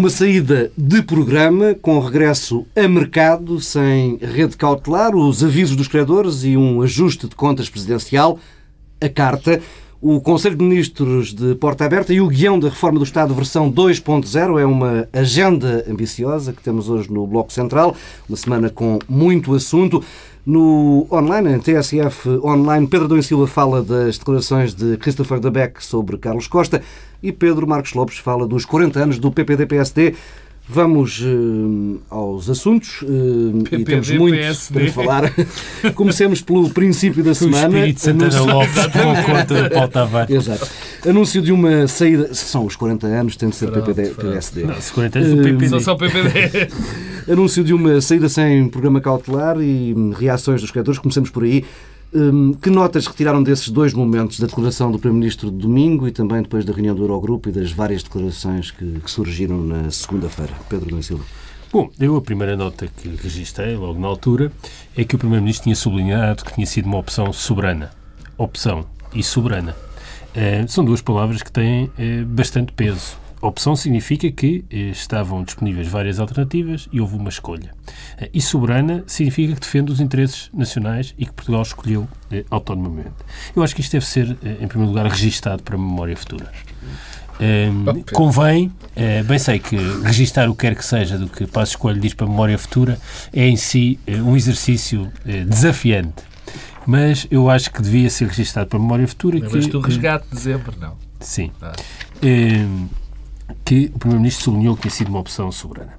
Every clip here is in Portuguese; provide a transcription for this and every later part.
Uma saída de programa, com regresso a mercado, sem rede cautelar, os avisos dos credores e um ajuste de contas presidencial, a carta, o Conselho de Ministros de Porta Aberta e o guião da reforma do Estado versão 2.0 é uma agenda ambiciosa que temos hoje no Bloco Central, uma semana com muito assunto. No online, em TSF Online, Pedro Dom Silva fala das declarações de Christopher Debeck sobre Carlos Costa e Pedro Marcos Lopes fala dos 40 anos do PPD-PSD. Vamos uh, aos assuntos uh, PPD, e temos muito PSD. para falar. Comecemos pelo princípio da O semana. Espírito Santana Lopes tomou conta de Paulo Tavares. Exato. Anúncio de uma saída. São os 40 anos, tem de ser Pronto, PPD. PSD. Não, 40 anos do Hum, PPD. Só só PPD. Anúncio de uma saída sem programa cautelar e hum, reações dos credores. Comecemos por aí. Hum, que notas retiraram desses dois momentos, da declaração do Primeiro-Ministro de domingo e também depois da reunião do Eurogrupo e das várias declarações que, que surgiram na segunda-feira? Pedro Nunes Silva. Bom, eu a primeira nota que registrei logo na altura é que o Primeiro-Ministro tinha sublinhado que tinha sido uma opção soberana. Opção e soberana. Eh, são duas palavras que têm eh, bastante peso. Opção significa que eh, estavam disponíveis várias alternativas e houve uma escolha. Eh, e soberana significa que defende os interesses nacionais e que Portugal escolheu eh, autonomamente. Eu acho que isto deve ser, eh, em primeiro lugar, registado para a memória futura. Eh, convém, eh, bem sei que registar o que quer que seja do que Passo Escolho diz para a memória futura é em si eh, um exercício eh, desafiante. Mas eu acho que devia ser registado para a memória futura que, do resgate de dezembro? Não. Sim. Ah. Eh, que o Primeiro-Ministro sublinhou que tinha sido uma opção soberana.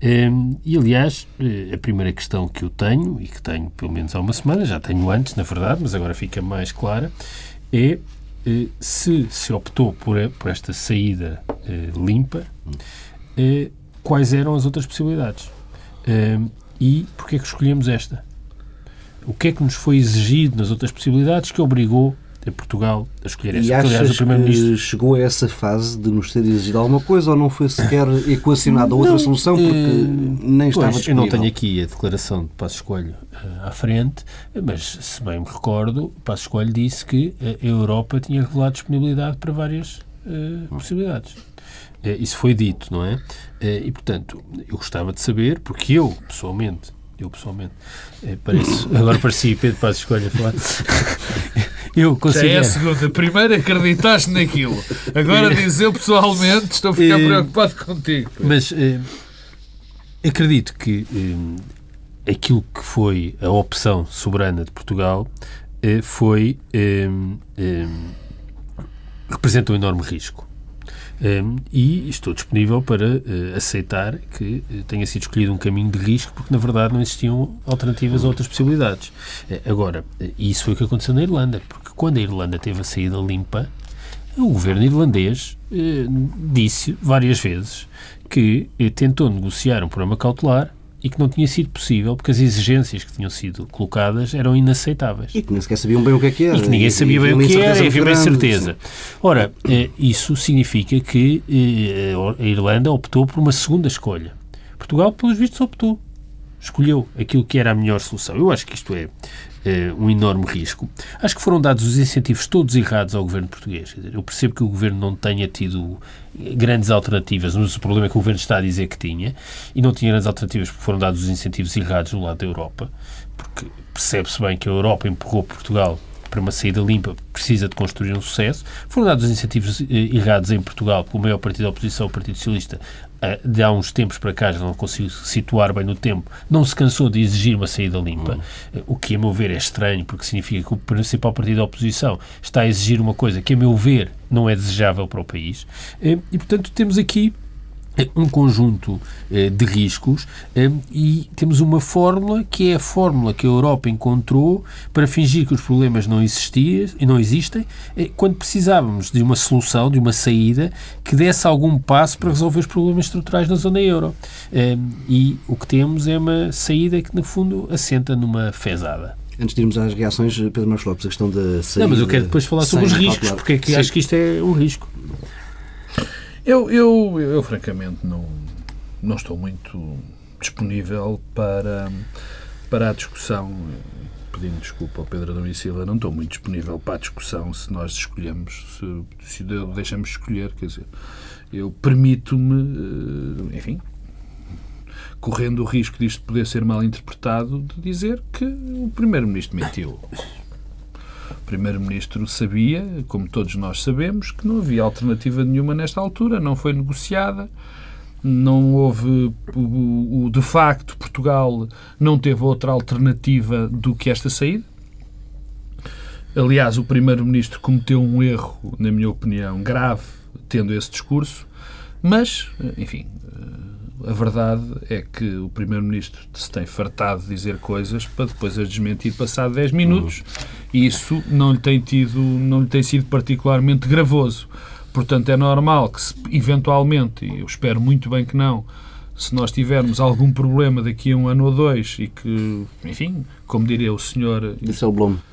Eh, e, aliás, eh, a primeira questão que eu tenho, e que tenho pelo menos há uma semana, já tenho antes, na verdade, mas agora fica mais clara, é eh, se se optou por, por esta saída eh, limpa, quais eram as outras possibilidades? Eh, e porquê é que escolhemos esta? O que é que nos foi exigido nas outras possibilidades que obrigou Portugal a escolher esta? E Porque, aliás, achas o Primeiro-Ministro chegou a essa fase de nos ter exigido alguma coisa ou não foi sequer equacionada outra Não, solução porque eh, nem estava Pois, eu disponível? não tenho aqui a declaração de Passo Escolho eh, à frente, mas se bem me recordo, Passo Escolho disse que eh, a Europa tinha revelado disponibilidade para várias eh, possibilidades. Eh, isso foi dito, não é? Eh, e, portanto, eu gostava de saber, porque eu, pessoalmente, eu pessoalmente, eh, pareço, agora parecia Pedro Passo Escolho a falar, eu Já é considero... a segunda. Primeiro acreditaste naquilo. Agora diz eu pessoalmente estou a ficar Eh, preocupado contigo. Mas eh, acredito que eh, aquilo que foi a opção soberana de Portugal eh, foi representa um enorme risco. Eh, e estou disponível para eh, aceitar que eh, tenha sido escolhido um caminho de risco, porque na verdade não existiam alternativas a outras possibilidades. Eh, agora, isso foi o que aconteceu na Irlanda, porque quando a Irlanda teve a saída limpa, o governo irlandês disse várias vezes que tentou negociar um programa cautelar e que não tinha sido possível porque as exigências que tinham sido colocadas eram inaceitáveis. E que nem sequer sabiam bem o que é que era. E que ninguém sabia bem o que era, e havia grande, incerteza. Ora, eh, isso significa que eh, a Irlanda optou por uma segunda escolha. Portugal, pelos vistos, optou. Escolheu aquilo que era a melhor solução. Eu acho que isto é eh, um enorme risco. Acho que foram dados os incentivos todos errados ao governo português. Eu percebo que o governo não tenha tido grandes alternativas, mas o problema é que o governo está a dizer que tinha, e não tinha grandes alternativas porque foram dados os incentivos errados no lado da Europa, porque percebe-se bem que a Europa empurrou Portugal para uma saída limpa, precisa de construir um sucesso. Foram dados os incentivos eh, errados em Portugal pelo maior partido da oposição, o Partido Socialista, de há uns tempos para cá, já não consigo situar bem no tempo, não se cansou de exigir uma saída limpa, eh, o que, a meu ver, é estranho, porque significa que o principal partido da oposição está a exigir uma coisa que, a meu ver, não é desejável para o país. Eh, E, portanto, temos aqui um conjunto eh, de riscos eh, e temos uma fórmula que é a fórmula que a Europa encontrou para fingir que os problemas não existiam e não existem eh, quando precisávamos de uma solução, de uma saída que desse algum passo para resolver os problemas estruturais na zona euro. E o que temos é uma saída que, no fundo, assenta numa fezada. Antes de irmos às reações, Pedro Marcos Lopes, a questão da saída... Não, mas eu quero depois falar sobre os riscos, porque é que acho que isto é um risco. Eu, eu, eu, francamente, não, não estou muito disponível para, para a discussão pedindo desculpa ao Pedro e Silva, não estou muito disponível para a discussão se nós escolhemos, se, se deixamos escolher, quer dizer, eu permito-me, eh, enfim, correndo o risco disto poder ser mal interpretado, de dizer que o Primeiro-Ministro mentiu. O Primeiro-Ministro sabia, como todos nós sabemos, que não havia alternativa nenhuma nesta altura, não foi negociada, não houve, o, de facto, Portugal não teve outra alternativa do que esta saída. Aliás, o Primeiro-Ministro cometeu um erro, na minha opinião, grave, tendo esse discurso, mas, enfim, a verdade é que o Primeiro-Ministro se tem fartado de dizer coisas para depois as desmentir passado 10 minutos e isso não lhe tem, tido, não lhe tem sido particularmente gravoso. Portanto, é normal que, se, eventualmente, e eu espero muito bem que não, se nós tivermos algum problema daqui a um ano ou dois e que, enfim, como diria o senhor... Isso é. Eh,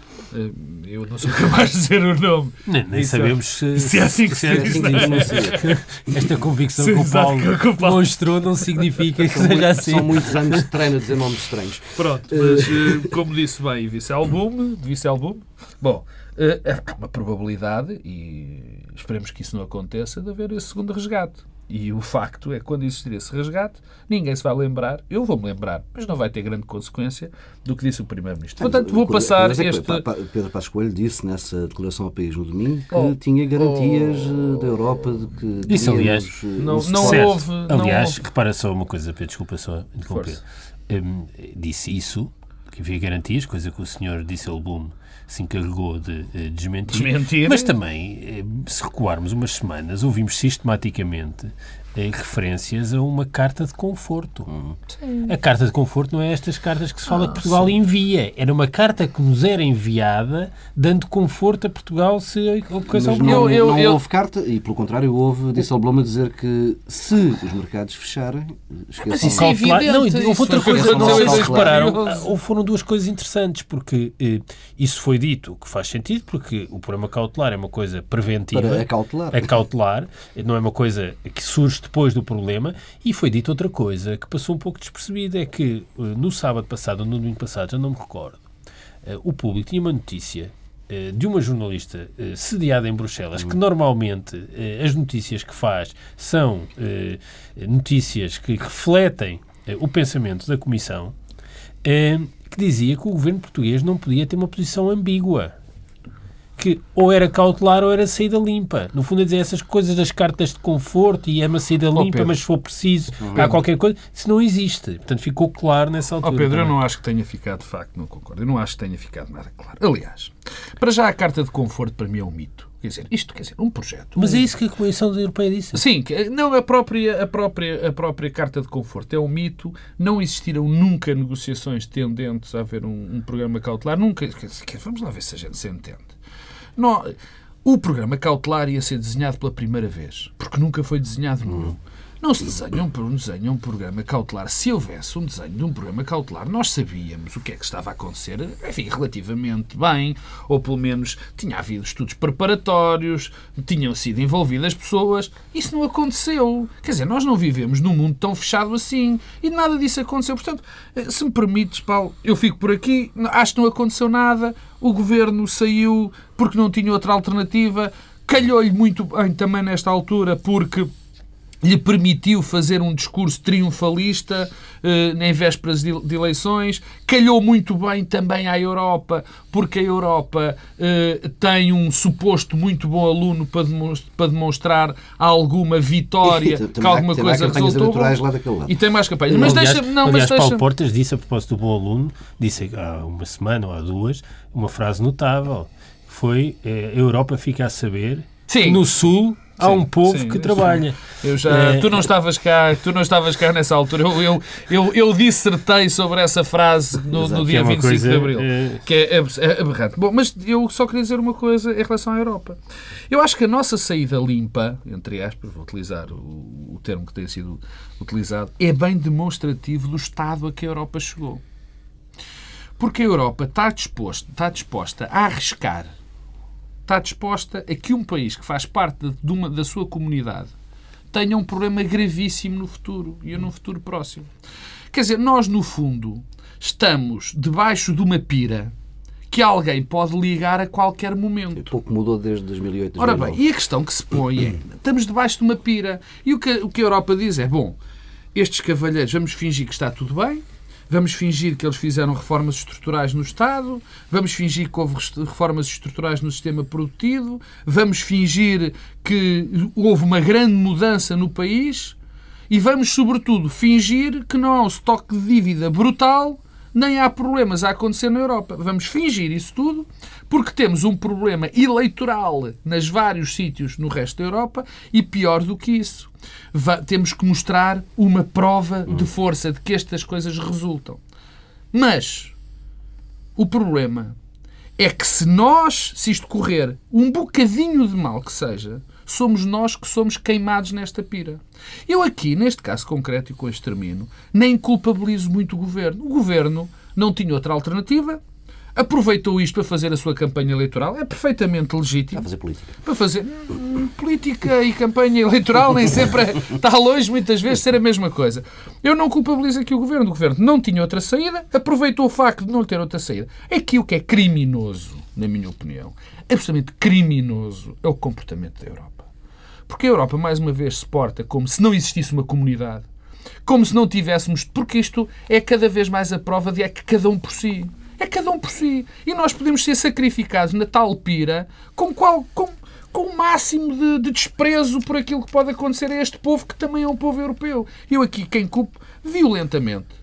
eu não sou capaz de dizer o nome. Nem, nem sabemos se, se, é assim que se, é assim diz. Esta convicção que o Paulo mostrou não significa que seja assim. São muitos anos de treino a dizer nomes estranhos. Pronto, mas eh, como disse bem, vice-albume, vice-albume, bom, eh, há uma probabilidade, e esperemos que isso não aconteça, de haver esse segundo resgate. E o facto é que quando existir esse resgate, ninguém se vai lembrar, eu vou-me lembrar, mas não vai ter grande consequência do que disse o Primeiro-Ministro. Portanto, vou passar é este... Pedro Passos Coelho disse nessa declaração ao país no domingo que oh, tinha garantias oh, da Europa de que... Isso, aliás, eh, não, não houve... Aliás, não repara só uma coisa, Pedro, desculpa só interromper. Um, disse isso, que havia garantias, coisa que o senhor disse ao Boom se encarregou de uh, desmentir. desmentir. Mas também, uh, se recuarmos umas semanas, ouvimos sistematicamente referências a uma carta de conforto. Sim. A carta de conforto não é estas cartas que se fala ah, que Portugal sim. envia. Era uma carta que nos era enviada dando conforto a Portugal se a. Mas não, eu, não eu, houve carta e, pelo contrário, houve Disselblom a dizer que se os mercados fecharem, esqueçam... Mas isso é evidente. Não, houve outra coisa, não sei se repararam, ou foram duas coisas interessantes, porque eh, isso foi dito, que faz sentido, porque o programa cautelar é uma coisa preventiva. Para acautelar. Acautelar, não é uma coisa que surge depois do problema. E foi dito outra coisa que passou um pouco despercebida: é que eh, no sábado passado, ou no domingo passado, já não me recordo, eh, o público tinha uma notícia eh, de uma jornalista sediada em Bruxelas, que normalmente as notícias que faz são notícias que refletem o pensamento da Comissão, que dizia que o governo português não podia ter uma posição ambígua que ou era cautelar ou era saída limpa. No fundo, é dizer essas coisas das cartas de conforto e é uma saída oh, limpa, mas se for preciso, há qualquer coisa, isso não existe. Portanto, ficou claro nessa altura. Oh, Pedro, também. eu não acho que tenha ficado, de facto, não concordo. Eu não acho que tenha ficado nada claro. Aliás, para já a carta de conforto para mim é um mito. Quer dizer, isto quer dizer, um projeto. Mas um... é isso que a Comissão Europeia disse. Sim, não, a própria, a, própria, a própria Carta de Conforto é um mito. Não existiram nunca negociações tendentes a haver um, um programa cautelar. Nunca. Dizer, vamos lá ver se a gente se entende. Não, o programa cautelar ia ser desenhado pela primeira vez, porque nunca foi desenhado nenhum. Não se desenha um, desenha um programa cautelar. Se houvesse um desenho de um programa cautelar, nós sabíamos o que é que estava a acontecer, enfim, relativamente bem, ou pelo menos tinha havido estudos preparatórios, tinham sido envolvidas pessoas. Isso não aconteceu. Quer dizer, nós não vivemos num mundo tão fechado assim e nada disso aconteceu. Portanto, eh, se me permites, Paulo, eu fico por aqui, acho que não aconteceu nada, o governo saiu porque não tinha outra alternativa, calhou-lhe muito bem também nesta altura, porque lhe permitiu fazer um discurso triunfalista eh, em vésperas de, de, eleições. Calhou muito bem também à Europa, porque a Europa eh, tem um suposto muito bom aluno para, demonstrar, para demonstrar alguma vitória, que alguma coisa resultou. E tem mais campanhas. Mas aliás, deixa, não, aliás, mas deixa... Paulo Portas disse, a propósito do bom aluno, disse há uma semana ou há duas, uma frase notável. Foi eh, a Europa fica a saber Sim. que no Sul há sim, um povo sim, que trabalha. Eu já, é... Tu não estavas cá, tu não estavas cá nessa altura. Eu, eu, eu, eu dissertei sobre essa frase no, no dia é 25 coisa, de Abril, é... que é, é aberrante. Bom, mas eu só queria dizer uma coisa em relação à Europa. Eu acho que a nossa saída limpa, entre aspas, vou utilizar o, o termo que tem sido utilizado, é bem demonstrativo do estado a que a Europa chegou. Porque a Europa está, disposto, está disposta a arriscar está disposta a que um país que faz parte de uma, da sua comunidade tenha um problema gravíssimo no futuro e no futuro próximo. Quer dizer, nós, no fundo, estamos debaixo de uma pira que alguém pode ligar a qualquer momento. Pouco mudou desde 2008, Ora 2009. bem, e a questão que se põe é: estamos debaixo de uma pira. E o que, o que a Europa diz é: bom, estes cavalheiros, vamos fingir que está tudo bem, vamos fingir que eles fizeram reformas estruturais no Estado, vamos fingir que houve reformas estruturais no sistema produtivo, vamos fingir que houve uma grande mudança no país e vamos, sobretudo, fingir que não há um estoque de dívida brutal nem há problemas a acontecer na Europa. Vamos fingir isso tudo porque temos um problema eleitoral nas vários sítios no resto da Europa e pior do que isso. Temos que mostrar uma prova de força de que estas coisas resultam. Mas o problema é que se nós, se isto correr um bocadinho de mal que seja, somos nós que somos queimados nesta pira. Eu aqui, neste caso concreto, e com este termino, nem culpabilizo muito o Governo. O Governo não tinha outra alternativa, aproveitou isto para fazer a sua campanha eleitoral, é perfeitamente legítimo a fazer política. para fazer Hum, política e campanha eleitoral nem sempre é- está longe muitas vezes ser a mesma coisa. Eu não culpabilizo aqui o governo. O governo não tinha outra saída, aproveitou o facto de não ter outra saída. Aqui o que é criminoso, na minha opinião, absolutamente criminoso, é o comportamento da Europa. Porque a Europa, mais uma vez, se porta como se não existisse uma comunidade. Como se não tivéssemos. Porque isto é cada vez mais a prova de é que cada um por si. É cada um por si. E nós podemos ser sacrificados na tal pira com, qual, com, com o máximo de, de desprezo por aquilo que pode acontecer a este povo, que também é um povo europeu. Eu aqui, quem culpo violentamente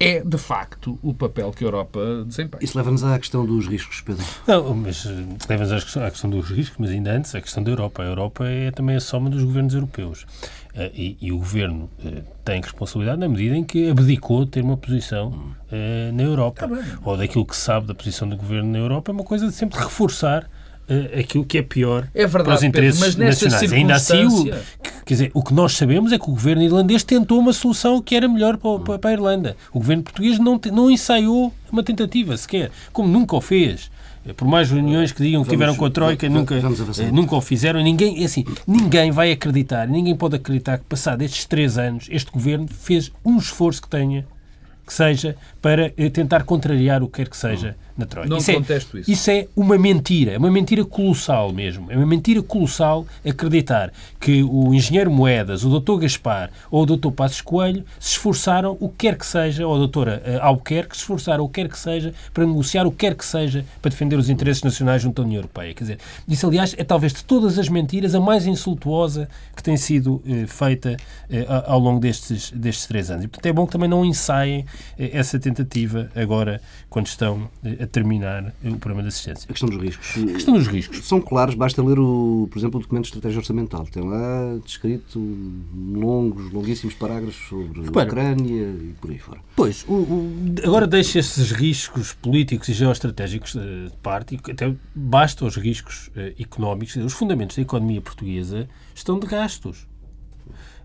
é, de facto, o papel que a Europa desempenha. Isso leva-nos à questão dos riscos, Pedro. Não, mas eh, leva-nos à questão- à questão dos riscos, mas ainda antes, a questão da Europa. A Europa é também a soma dos governos europeus. Eh, E, e o governo eh, tem responsabilidade na medida em que abdicou de ter uma posição eh, na Europa. Ou daquilo que se sabe da posição do governo na Europa, é uma coisa de sempre reforçar aquilo que é pior É verdade, para os Pedro, interesses nesta nacionais. Ainda assim, o, circunstância- que- quer dizer, o que nós sabemos é que o governo irlandês tentou uma solução que era melhor para, para- para a Irlanda. O governo português não, não ensaiou uma tentativa sequer, como nunca o fez. Eh, Por mais reuniões que digam que Vamos- tiveram com a Troika, va- nunca, vamos eh, nunca o fizeram. Ninguém, é assim, ninguém vai acreditar, ninguém pode acreditar que, passado estes três anos, este governo fez um esforço que tenha, que seja, para eh, tentar contrariar o que quer que seja na Troika. Não é, contesto isso. isso é uma mentira, é uma mentira colossal mesmo. É uma mentira colossal acreditar que o engenheiro Moedas, o Dr. Gaspar ou o Dr. Passos Coelho se esforçaram o que quer que seja, ou a doutora eh, Albuquerque se esforçaram o que quer que seja para negociar o que quer que seja para defender os interesses nacionais junto à União Europeia. Quer dizer, isso aliás é talvez de todas as mentiras a mais insultuosa que tem sido eh, feita eh, ao longo destes, destes três anos. E portanto é bom que também não ensaiem eh, essa tentativa agora quando estão eh, a terminar o programa de assistência. A questão dos riscos. A questão dos riscos. São claros, basta ler, o, por exemplo, o documento de estratégia orçamental. Tem lá descrito longos, longuíssimos parágrafos sobre Repara. a Ucrânia e por aí fora. Pois, o- o- agora deixa esses riscos políticos e geoestratégicos eh, de parte, e até basta os riscos eh, económicos. Os fundamentos da economia portuguesa estão de gastos.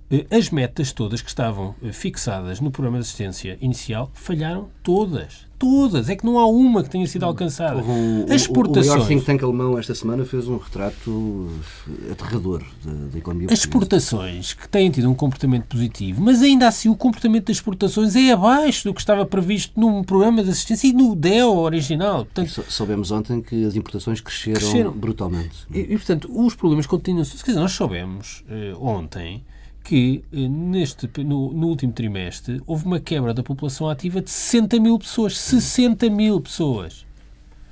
Eh, As metas todas que estavam fixadas no programa de assistência inicial falharam todas. Todas. É que não há uma que tenha sido alcançada. Houve um- As o- O exportações. maior think tank alemão esta semana fez um retrato aterrador da, economia As exportações que têm tido um comportamento positivo, mas ainda assim o comportamento das exportações é abaixo do que estava previsto num programa de assistência e no DEO original. Portanto, Sou- Soubemos ontem que as importações cresceram, Cresceram. brutalmente. E, e, portanto, os problemas continuam-se. Quer dizer, nós soubemos eh, ontem que eh, neste, no, no último trimestre houve uma quebra da população ativa de 60 mil pessoas. 60 mil pessoas.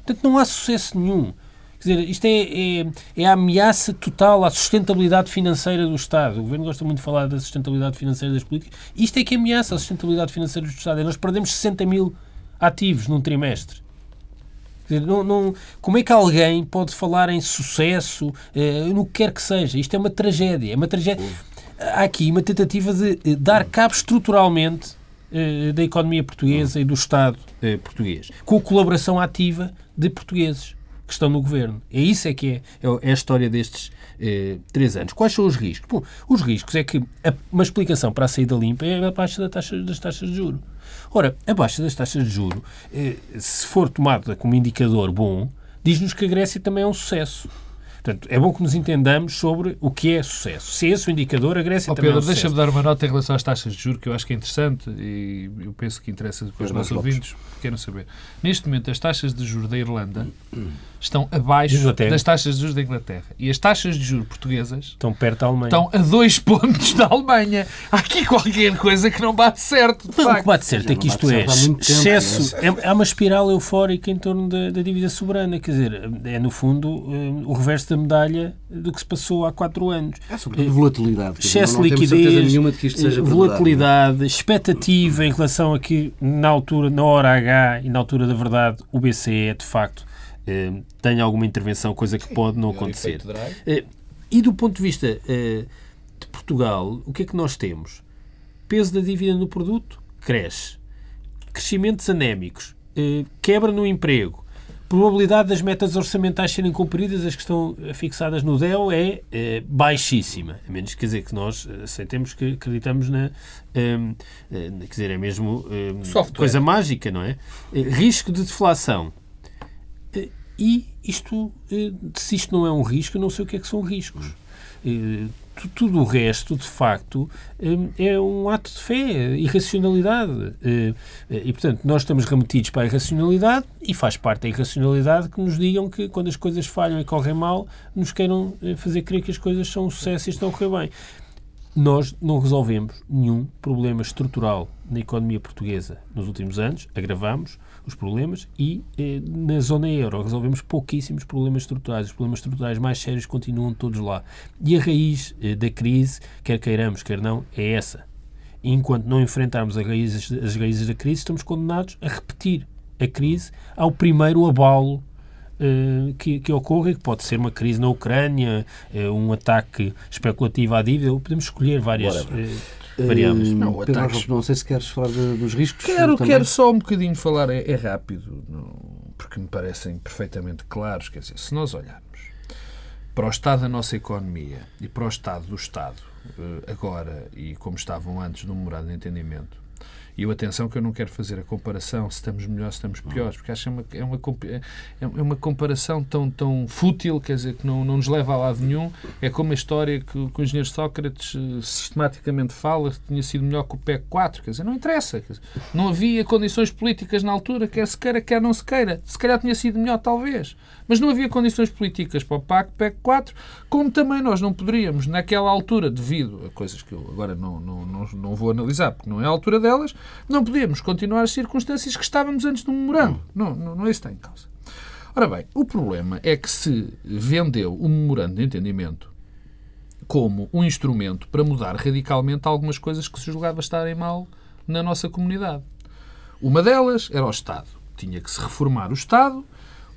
Portanto, não há sucesso nenhum. Quer dizer, isto é, é, é a ameaça total à sustentabilidade financeira do Estado. O Governo gosta muito de falar da sustentabilidade financeira das políticas. Isto é que ameaça a sustentabilidade financeira do Estado. É nós perdemos 60 mil ativos num trimestre. Dizer, não, não- como é que alguém pode falar em sucesso, eh, no que quer que seja? Isto é uma tragédia. É uma tragédia. Há aqui uma tentativa de eh, dar cabo estruturalmente eh, da economia portuguesa e do Estado eh, português, com a colaboração ativa de portugueses que estão no governo. É isso é que é, é é a história destes três anos. Quais são os riscos? Bom, os riscos é que uma explicação para a saída limpa é a baixa da taxa, das taxas de juros. Ora, a baixa das taxas de juro, se for tomada como indicador bom, diz-nos que a Grécia também é um sucesso. Portanto, é bom que nos entendamos sobre o que é sucesso. Se é esse o indicador, a Grécia oh, também Pedro, é um deixa-me dar uma nota em relação às taxas de juros, que eu acho que é interessante e eu penso que interessa para os nossos ouvintes que queiram saber. Neste momento, as taxas de juros da Irlanda estão abaixo das taxas de juros da Inglaterra. E as taxas de juros portuguesas estão perto da Alemanha. Estão a dois pontos da Alemanha. Há aqui qualquer coisa que não bate certo. Não, o que bate certo é que isto é excesso. É, há uma espiral eufórica em torno da, da, dívida soberana. Quer dizer, é no fundo o reverso da medalha do que se passou há quatro anos. É sobre volatilidade. Excesso de liquidez, de volatilidade, verdade. expectativa em relação a que na altura, na hora H e na altura da verdade, o BCE de facto eh, tenha alguma intervenção, coisa que pode não acontecer. Eh, e do ponto de vista eh, de Portugal, o que é que nós temos? Peso da dívida no produto cresce. Crescimentos anémicos. Quebra no emprego probabilidade das metas orçamentais serem cumpridas, as que estão fixadas no DEL, é, é baixíssima. A menos quer dizer que nós aceitemos que acreditamos na. Um, quer dizer, é mesmo um, coisa mágica, não é? Risco de deflação. E isto, se isto não é um risco, eu não sei o que é que são riscos tudo o resto, de facto, hum, é um ato de fé, irracionalidade. Hum, e, portanto, nós estamos remetidos para a irracionalidade e faz parte da irracionalidade que nos digam que, quando as coisas falham e correm mal, nos queiram eh, fazer crer que as coisas são um sucesso e estão a correr bem. Nós não resolvemos nenhum problema estrutural na economia portuguesa nos últimos anos, agravamos os problemas e eh, na zona euro resolvemos pouquíssimos problemas estruturais. Os problemas estruturais mais sérios continuam todos lá. E a raiz eh, da crise, quer queiramos, quer não, é essa. E enquanto não enfrentarmos as raízes, as raízes da crise, estamos condenados a repetir a crise ao primeiro abalo que, que, ocorra, que pode ser uma crise na Ucrânia, uh, um ataque especulativo à dívida, podemos escolher várias. Uh, variáveis. Não, Pedro, ataques... não sei se queres falar de, dos riscos. Quero, quero só um bocadinho falar, é, é rápido, não, porque me parecem perfeitamente claros. Quer dizer, se nós olharmos para o estado da nossa economia e para o estado do Estado, eh, agora e como estavam antes do memorado de entendimento, e eu, atenção, que eu não quero fazer a comparação se estamos melhores, se estamos piores, porque acho que é uma, é uma, é, é uma comparação tão, tão fútil, quer dizer, que não, não nos leva a lado nenhum. É como a história que, que o engenheiro Sócrates eh, sistematicamente fala que tinha sido melhor que o PEC 4, quer dizer, não interessa. Dizer, não havia condições políticas na altura, quer se queira, quer não se queira. Se calhar tinha sido melhor, talvez. Mas não havia condições políticas para o PAC, PEC 4, como também nós não poderíamos, naquela altura, devido a coisas que eu agora não, não, não, não vou analisar, porque não é a altura delas, não podíamos continuar as circunstâncias que estávamos antes do memorando. Não, não, não é isso que está em causa. Ora bem, o problema é que se vendeu o memorando de entendimento como um instrumento para mudar radicalmente algumas coisas que se julgava estarem mal na nossa comunidade. Uma delas era o Estado. Tinha que se reformar o Estado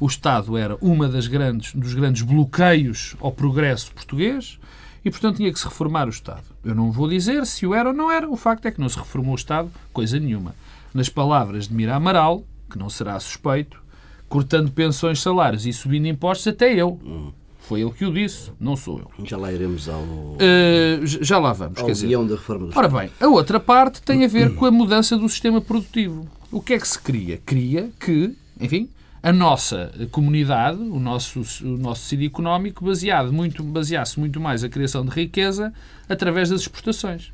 o Estado era uma das grandes dos grandes bloqueios ao progresso português e, portanto, tinha que se reformar o Estado. Eu não vou dizer se o era ou não era, o facto é que não se reformou o Estado, coisa nenhuma. Nas palavras de Mira Amaral, que não será suspeito, cortando pensões, salários e subindo impostos, até eu. Foi ele que o disse, não sou eu. Já lá iremos ao. Uh, já lá vamos. Ao quer dizer. da reforma do Ora bem, a outra parte tem a ver com a mudança do sistema produtivo. O que é que se cria? Cria que, enfim, a nossa comunidade, o nosso, o nosso tecido económico, baseado muito, baseasse muito mais a criação de riqueza através das exportações.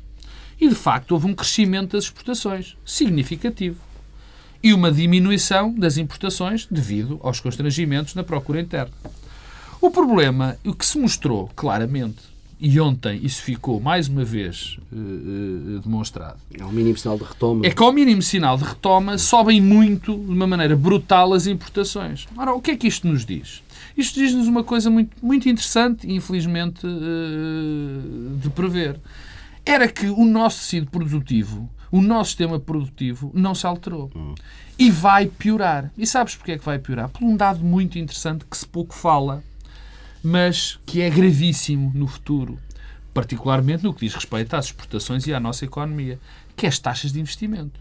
E, de facto, houve um crescimento das exportações significativo. E uma diminuição das importações devido aos constrangimentos na procura interna. O problema, o que se mostrou claramente, e ontem isso ficou mais uma vez uh, uh, demonstrado. É o mínimo sinal de retoma. É que ao mínimo sinal de retoma sobem muito, de uma maneira brutal, as importações. Ora, o que é que isto nos diz? Isto diz-nos uma coisa muito, muito interessante e, infelizmente, uh, de prever. Era que o nosso tecido produtivo, o nosso sistema produtivo, não se alterou. Hum. E vai piorar. E sabes porquê é que vai piorar? Por um dado muito interessante que se pouco fala mas que é gravíssimo no futuro, particularmente no que diz respeito às exportações e à nossa economia, que é as taxas de investimento.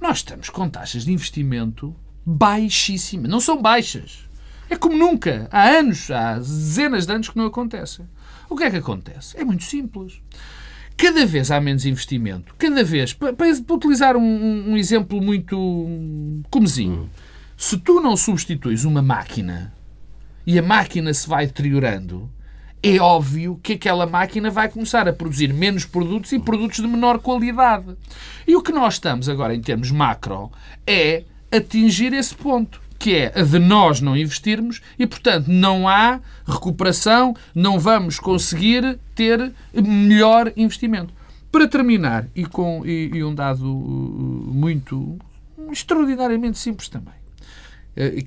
Nós estamos com taxas de investimento baixíssimas. Não são baixas. É como nunca. Há anos, há dezenas de anos que não acontece. O que é que acontece? É muito simples. Cada vez há menos investimento. Cada vez, para, para utilizar um, um, exemplo muito comezinho, se tu não substituis uma máquina e a máquina se vai deteriorando, é óbvio que aquela máquina vai começar a produzir menos produtos e produtos de menor qualidade. E o que nós estamos agora, em termos macro, é atingir esse ponto, que é a de nós não investirmos e, portanto, não há recuperação, não vamos conseguir ter melhor investimento. Para terminar, e com e, e um dado uh, muito extraordinariamente simples também,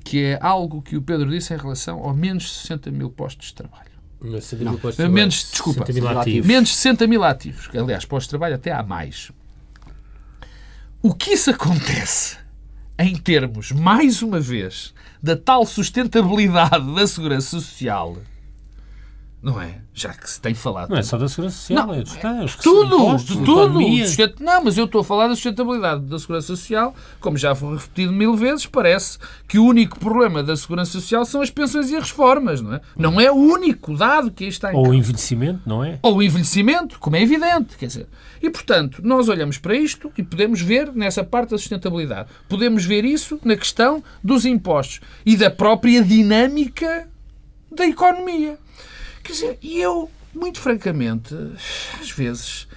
que é algo que o Pedro disse em relação ao menos 60 mil postos de trabalho. Não, 60 mil postos de Uh, Menos, trabalho. desculpa, 60 mil ativos. menos 60 mil ativos. Aliás, postos de trabalho até há mais. O que isso acontece em termos, mais uma vez, da tal sustentabilidade da segurança social, não é? Já que se tem falado Não é só da segurança social, Não, é dos tudo, impostos, de tudo. Não, mas eu estou a falar da sustentabilidade da segurança social, como já foi repetido mil vezes, parece que o único problema da segurança social são as pensões e as reformas, não é? Não é o único dado que aí está em Ou o envelhecimento, não é? Ou o envelhecimento, como é evidente, quer dizer. E, portanto, nós olhamos para isto e podemos ver nessa parte da sustentabilidade. Podemos ver isso na questão dos impostos e da própria dinâmica da economia. Quer dizer, e eu, muito francamente, às vezes,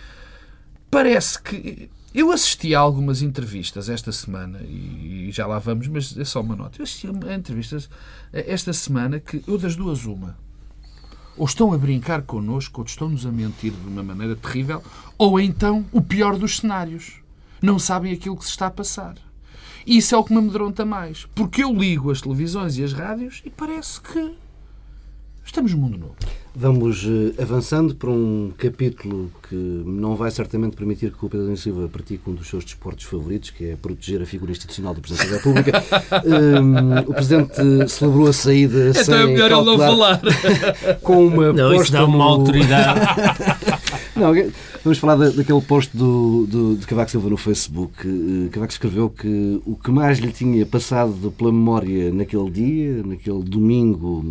parece que. Eu assisti a algumas entrevistas esta semana, e já lá vamos, mas é só uma nota. Eu assisti a entrevistas esta semana que eu das duas uma ou estão a brincar connosco, ou estão-nos a mentir de uma maneira terrível, ou então o pior dos cenários. Não sabem aquilo que se está a passar. E isso é o que me amedronta mais. Porque eu ligo as televisões e as rádios e parece que estamos num mundo novo. Vamos eh, avançando para um capítulo que não vai certamente permitir que o Pedro Adão Silva pratique um dos seus desportos favoritos, que é proteger a figura institucional do Presidente da República. Hum, o Presidente celebrou a saída sem Então é melhor ele não falar. com uma Não, isso dá uma no- autoridade. Não, vamos falar da- daquele post do, do- de Cavaco Silva no Facebook. Eh, Cavaco escreveu que o que mais lhe tinha passado pela memória naquele dia, naquele domingo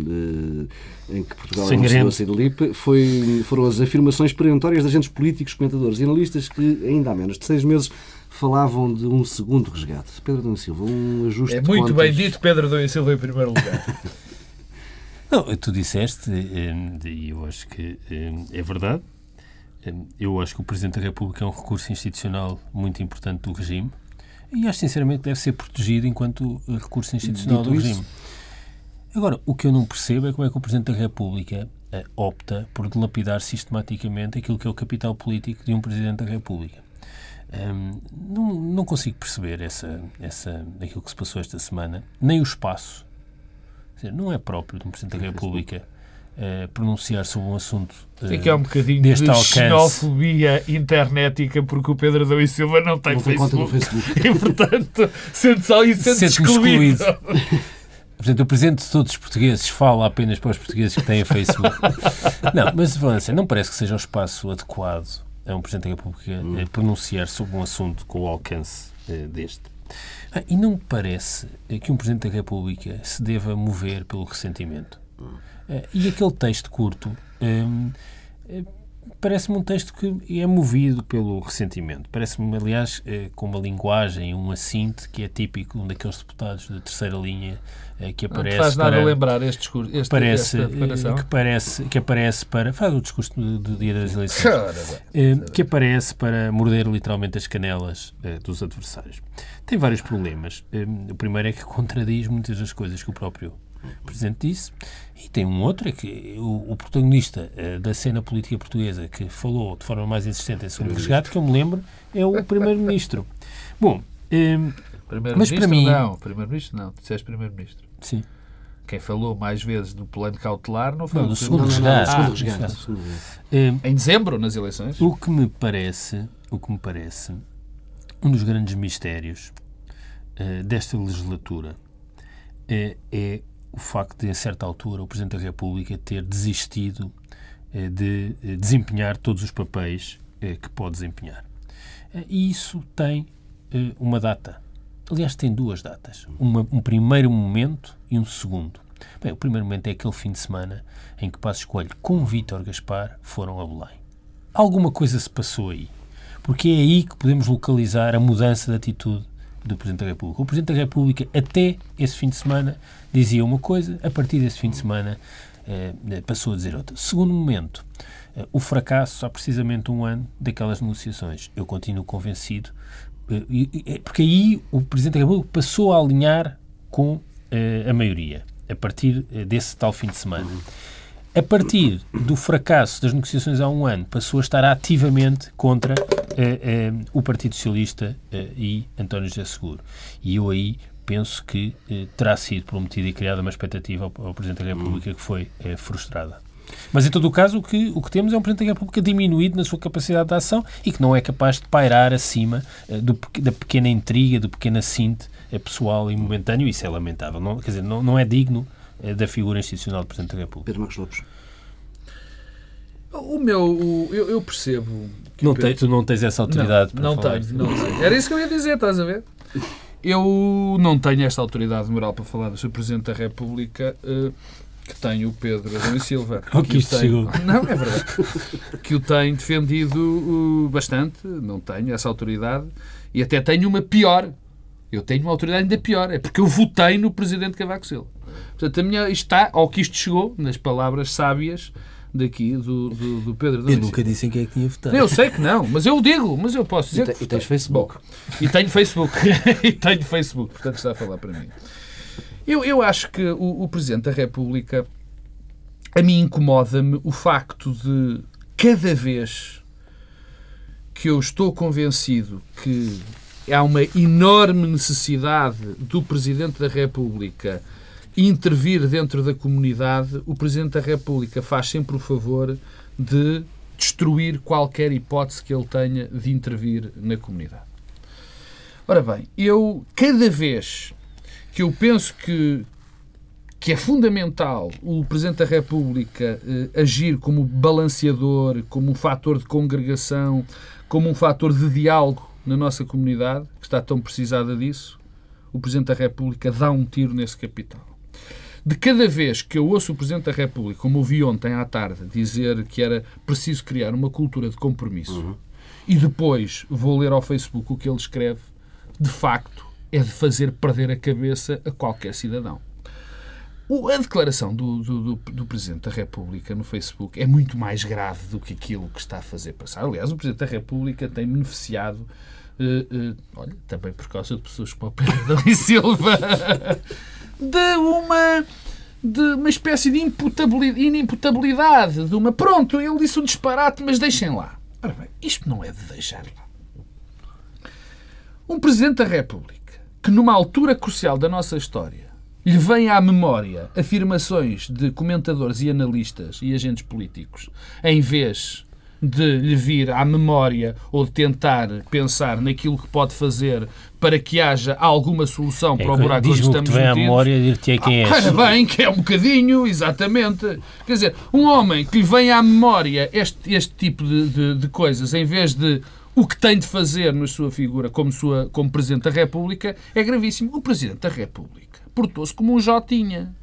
eh, em que Portugal anunciou a saída foi, foram as afirmações peremptórias de agentes políticos, comentadores e analistas que, ainda há menos de seis meses, falavam de um segundo resgate. Pedro Adão Silva, um ajuste É de muito contas. bem dito, Pedro e Silva em primeiro lugar. Não, tu disseste, hum, e eu acho que hum, é verdade. Hum, Eu acho que o Presidente da República é um recurso institucional muito importante do regime e acho sinceramente que deve ser protegido enquanto eh, recurso institucional Dito do isso- regime. Agora, o que eu não percebo é como é que o Presidente da República eh, opta por dilapidar sistematicamente aquilo que é o capital político de um Presidente da República. Hum, não, não consigo perceber essa, essa, aquilo que se passou esta semana, nem o espaço. Dizer, não é próprio de um Presidente da República eh, pronunciar sobre um assunto eh, Fica é um bocadinho deste de alcance. xenofobia internética porque o Pedro Adão e Silva não tem Não Facebook. Facebook. E, portanto, sente-se ali sente-se Sente-me excluído. Portanto, o Presidente de todos os portugueses fala apenas para os portugueses que têm Facebook. não, mas assim, não parece que seja o espaço adequado a um Presidente da República eh, pronunciar sobre um assunto com o alcance eh, deste. Ah, e não me parece que um Presidente da República se deva mover pelo ressentimento. Eh, e aquele texto curto hum, eh, parece-me um texto que é movido pelo ressentimento. Parece-me, aliás, eh, com uma linguagem, um assinte que é típico de um daqueles deputados de terceira linha eh, que Não aparece faz nada para lembrar este discurso, este, parece, eh, que parece que aparece para faz o discurso do, do dia das eleições eh, que aparece para morder literalmente as canelas eh, dos adversários. Tem vários problemas. Eh, o primeiro é que contradiz muitas das coisas que o próprio Presidente disse. E tem um outro, é que o, o protagonista eh, da cena política portuguesa que falou de forma mais insistente em segundo resgate, que eu me lembro, é o Primeiro-Ministro. Bom, eh, Mas Primeiro-Ministro para mim- não. Primeiro-Ministro não. Disseste Primeiro-Ministro. sim. Quem falou mais vezes do plano cautelar não foi Não, o do Não, Primeiro- segundo resgate. Ah. Eh, Em dezembro, nas eleições. O que me parece, o que me parece, um dos grandes mistérios eh, desta legislatura eh, é o facto de, a certa altura, o Presidente da República ter desistido eh, de eh, desempenhar todos os papéis eh, que pode desempenhar. E isso tem uma data. Aliás, tem duas datas. Uma- um primeiro momento e um segundo. Bem, o primeiro momento é aquele fim de semana em que Passos Coelho, com Vítor Gaspar, foram a Belém alguma coisa se passou aí. Porque é aí que podemos localizar a mudança de atitude do Presidente da República. O Presidente da República, até esse fim de semana, dizia uma coisa, a partir desse fim de semana eh, passou a dizer outra. Segundo momento, eh, o fracasso há precisamente um ano daquelas negociações. Eu continuo convencido, eh, porque aí o Presidente da República passou a alinhar com eh, a maioria, a partir eh, desse tal fim de semana. A partir do fracasso das negociações há um ano, passou a estar ativamente contra eh, eh, o Partido Socialista eh, e António José Seguro. E eu aí penso que terá sido prometida e criada uma expectativa ao, ao Presidente da República que foi frustrada. Mas, em todo o caso, o que, o que temos é um Presidente da República diminuído na sua capacidade de ação e que não é capaz de pairar acima do, da pequena intriga, do pequeno assinte pessoal e momentâneo. Isso é lamentável. Não, quer dizer, não, não é digno da figura institucional do Presidente da República. Pedro Marcos Lopes. O meu, o- eu, eu percebo. que Não o Pedro- tem, tu não tens essa autoridade não, para não falar. tenho, não tenho. Era isso que eu ia dizer, estás a ver? Eu não tenho esta autoridade moral para falar do Sr. Presidente da República eh, que tem o Pedro Adão e Silva. Oh, que o isto tem- chegou. Não, é verdade. que o tem defendido uh, bastante. Não tenho essa autoridade. E até tenho uma pior. Eu tenho uma autoridade ainda pior. É porque eu votei no Presidente Cavaco Silva. Portanto, a minha, isto está, ao que isto chegou, nas palavras sábias daqui do, do, do Pedro Eu e nunca disse em quem é que tinha votado. Eu sei que não, mas eu digo, mas eu posso dizer. E, te- que e tens. Facebook. E tenho Facebook. e tenho Facebook, portanto está a falar para mim. Eu, eu acho que o, o Presidente da República, a mim incomoda-me o facto de cada vez que eu estou convencido que há uma enorme necessidade do Presidente da República intervir dentro da comunidade, o Presidente da República faz sempre o favor de destruir qualquer hipótese que ele tenha de intervir na comunidade. Ora bem, eu cada vez que eu penso que que é fundamental o Presidente da República eh, agir como balanceador, como um fator de congregação, como um fator de diálogo na nossa comunidade, que está tão precisada disso, o Presidente da República dá um tiro nesse capital. De cada vez que eu ouço o Presidente da República, como ouvi ontem à tarde, dizer que era preciso criar uma cultura de compromisso, e depois vou ler ao Facebook o que ele escreve, de facto é de fazer perder a cabeça a qualquer cidadão. O- A declaração do, do, do- do Presidente da República no Facebook é muito mais grave do que aquilo que está a fazer passar. Aliás, o Presidente da República tem beneficiado, eh, eh, olha, também por causa de pessoas como o Pedro Silva, de uma, de uma espécie de imputabilidade, inimputabilidade, de uma, pronto, ele disse um disparate, mas deixem lá. Ora bem, isto não é de deixar lá. Um Presidente da República que, numa altura crucial da nossa história, lhe vem à memória afirmações de comentadores e analistas e agentes políticos, em vez de lhe vir à memória ou de tentar pensar naquilo que pode fazer para que haja alguma solução para o buraco onde que estamos te vem à metidos. memória e dir-te quem és. Ora bem, que é um bocadinho, exatamente. Quer dizer, um homem que lhe vem à memória este, este tipo de, de- de coisas, em vez de o que tem de fazer na sua figura como, sua, como Presidente da República, é gravíssimo. O Presidente da República portou-se como um Jotinha.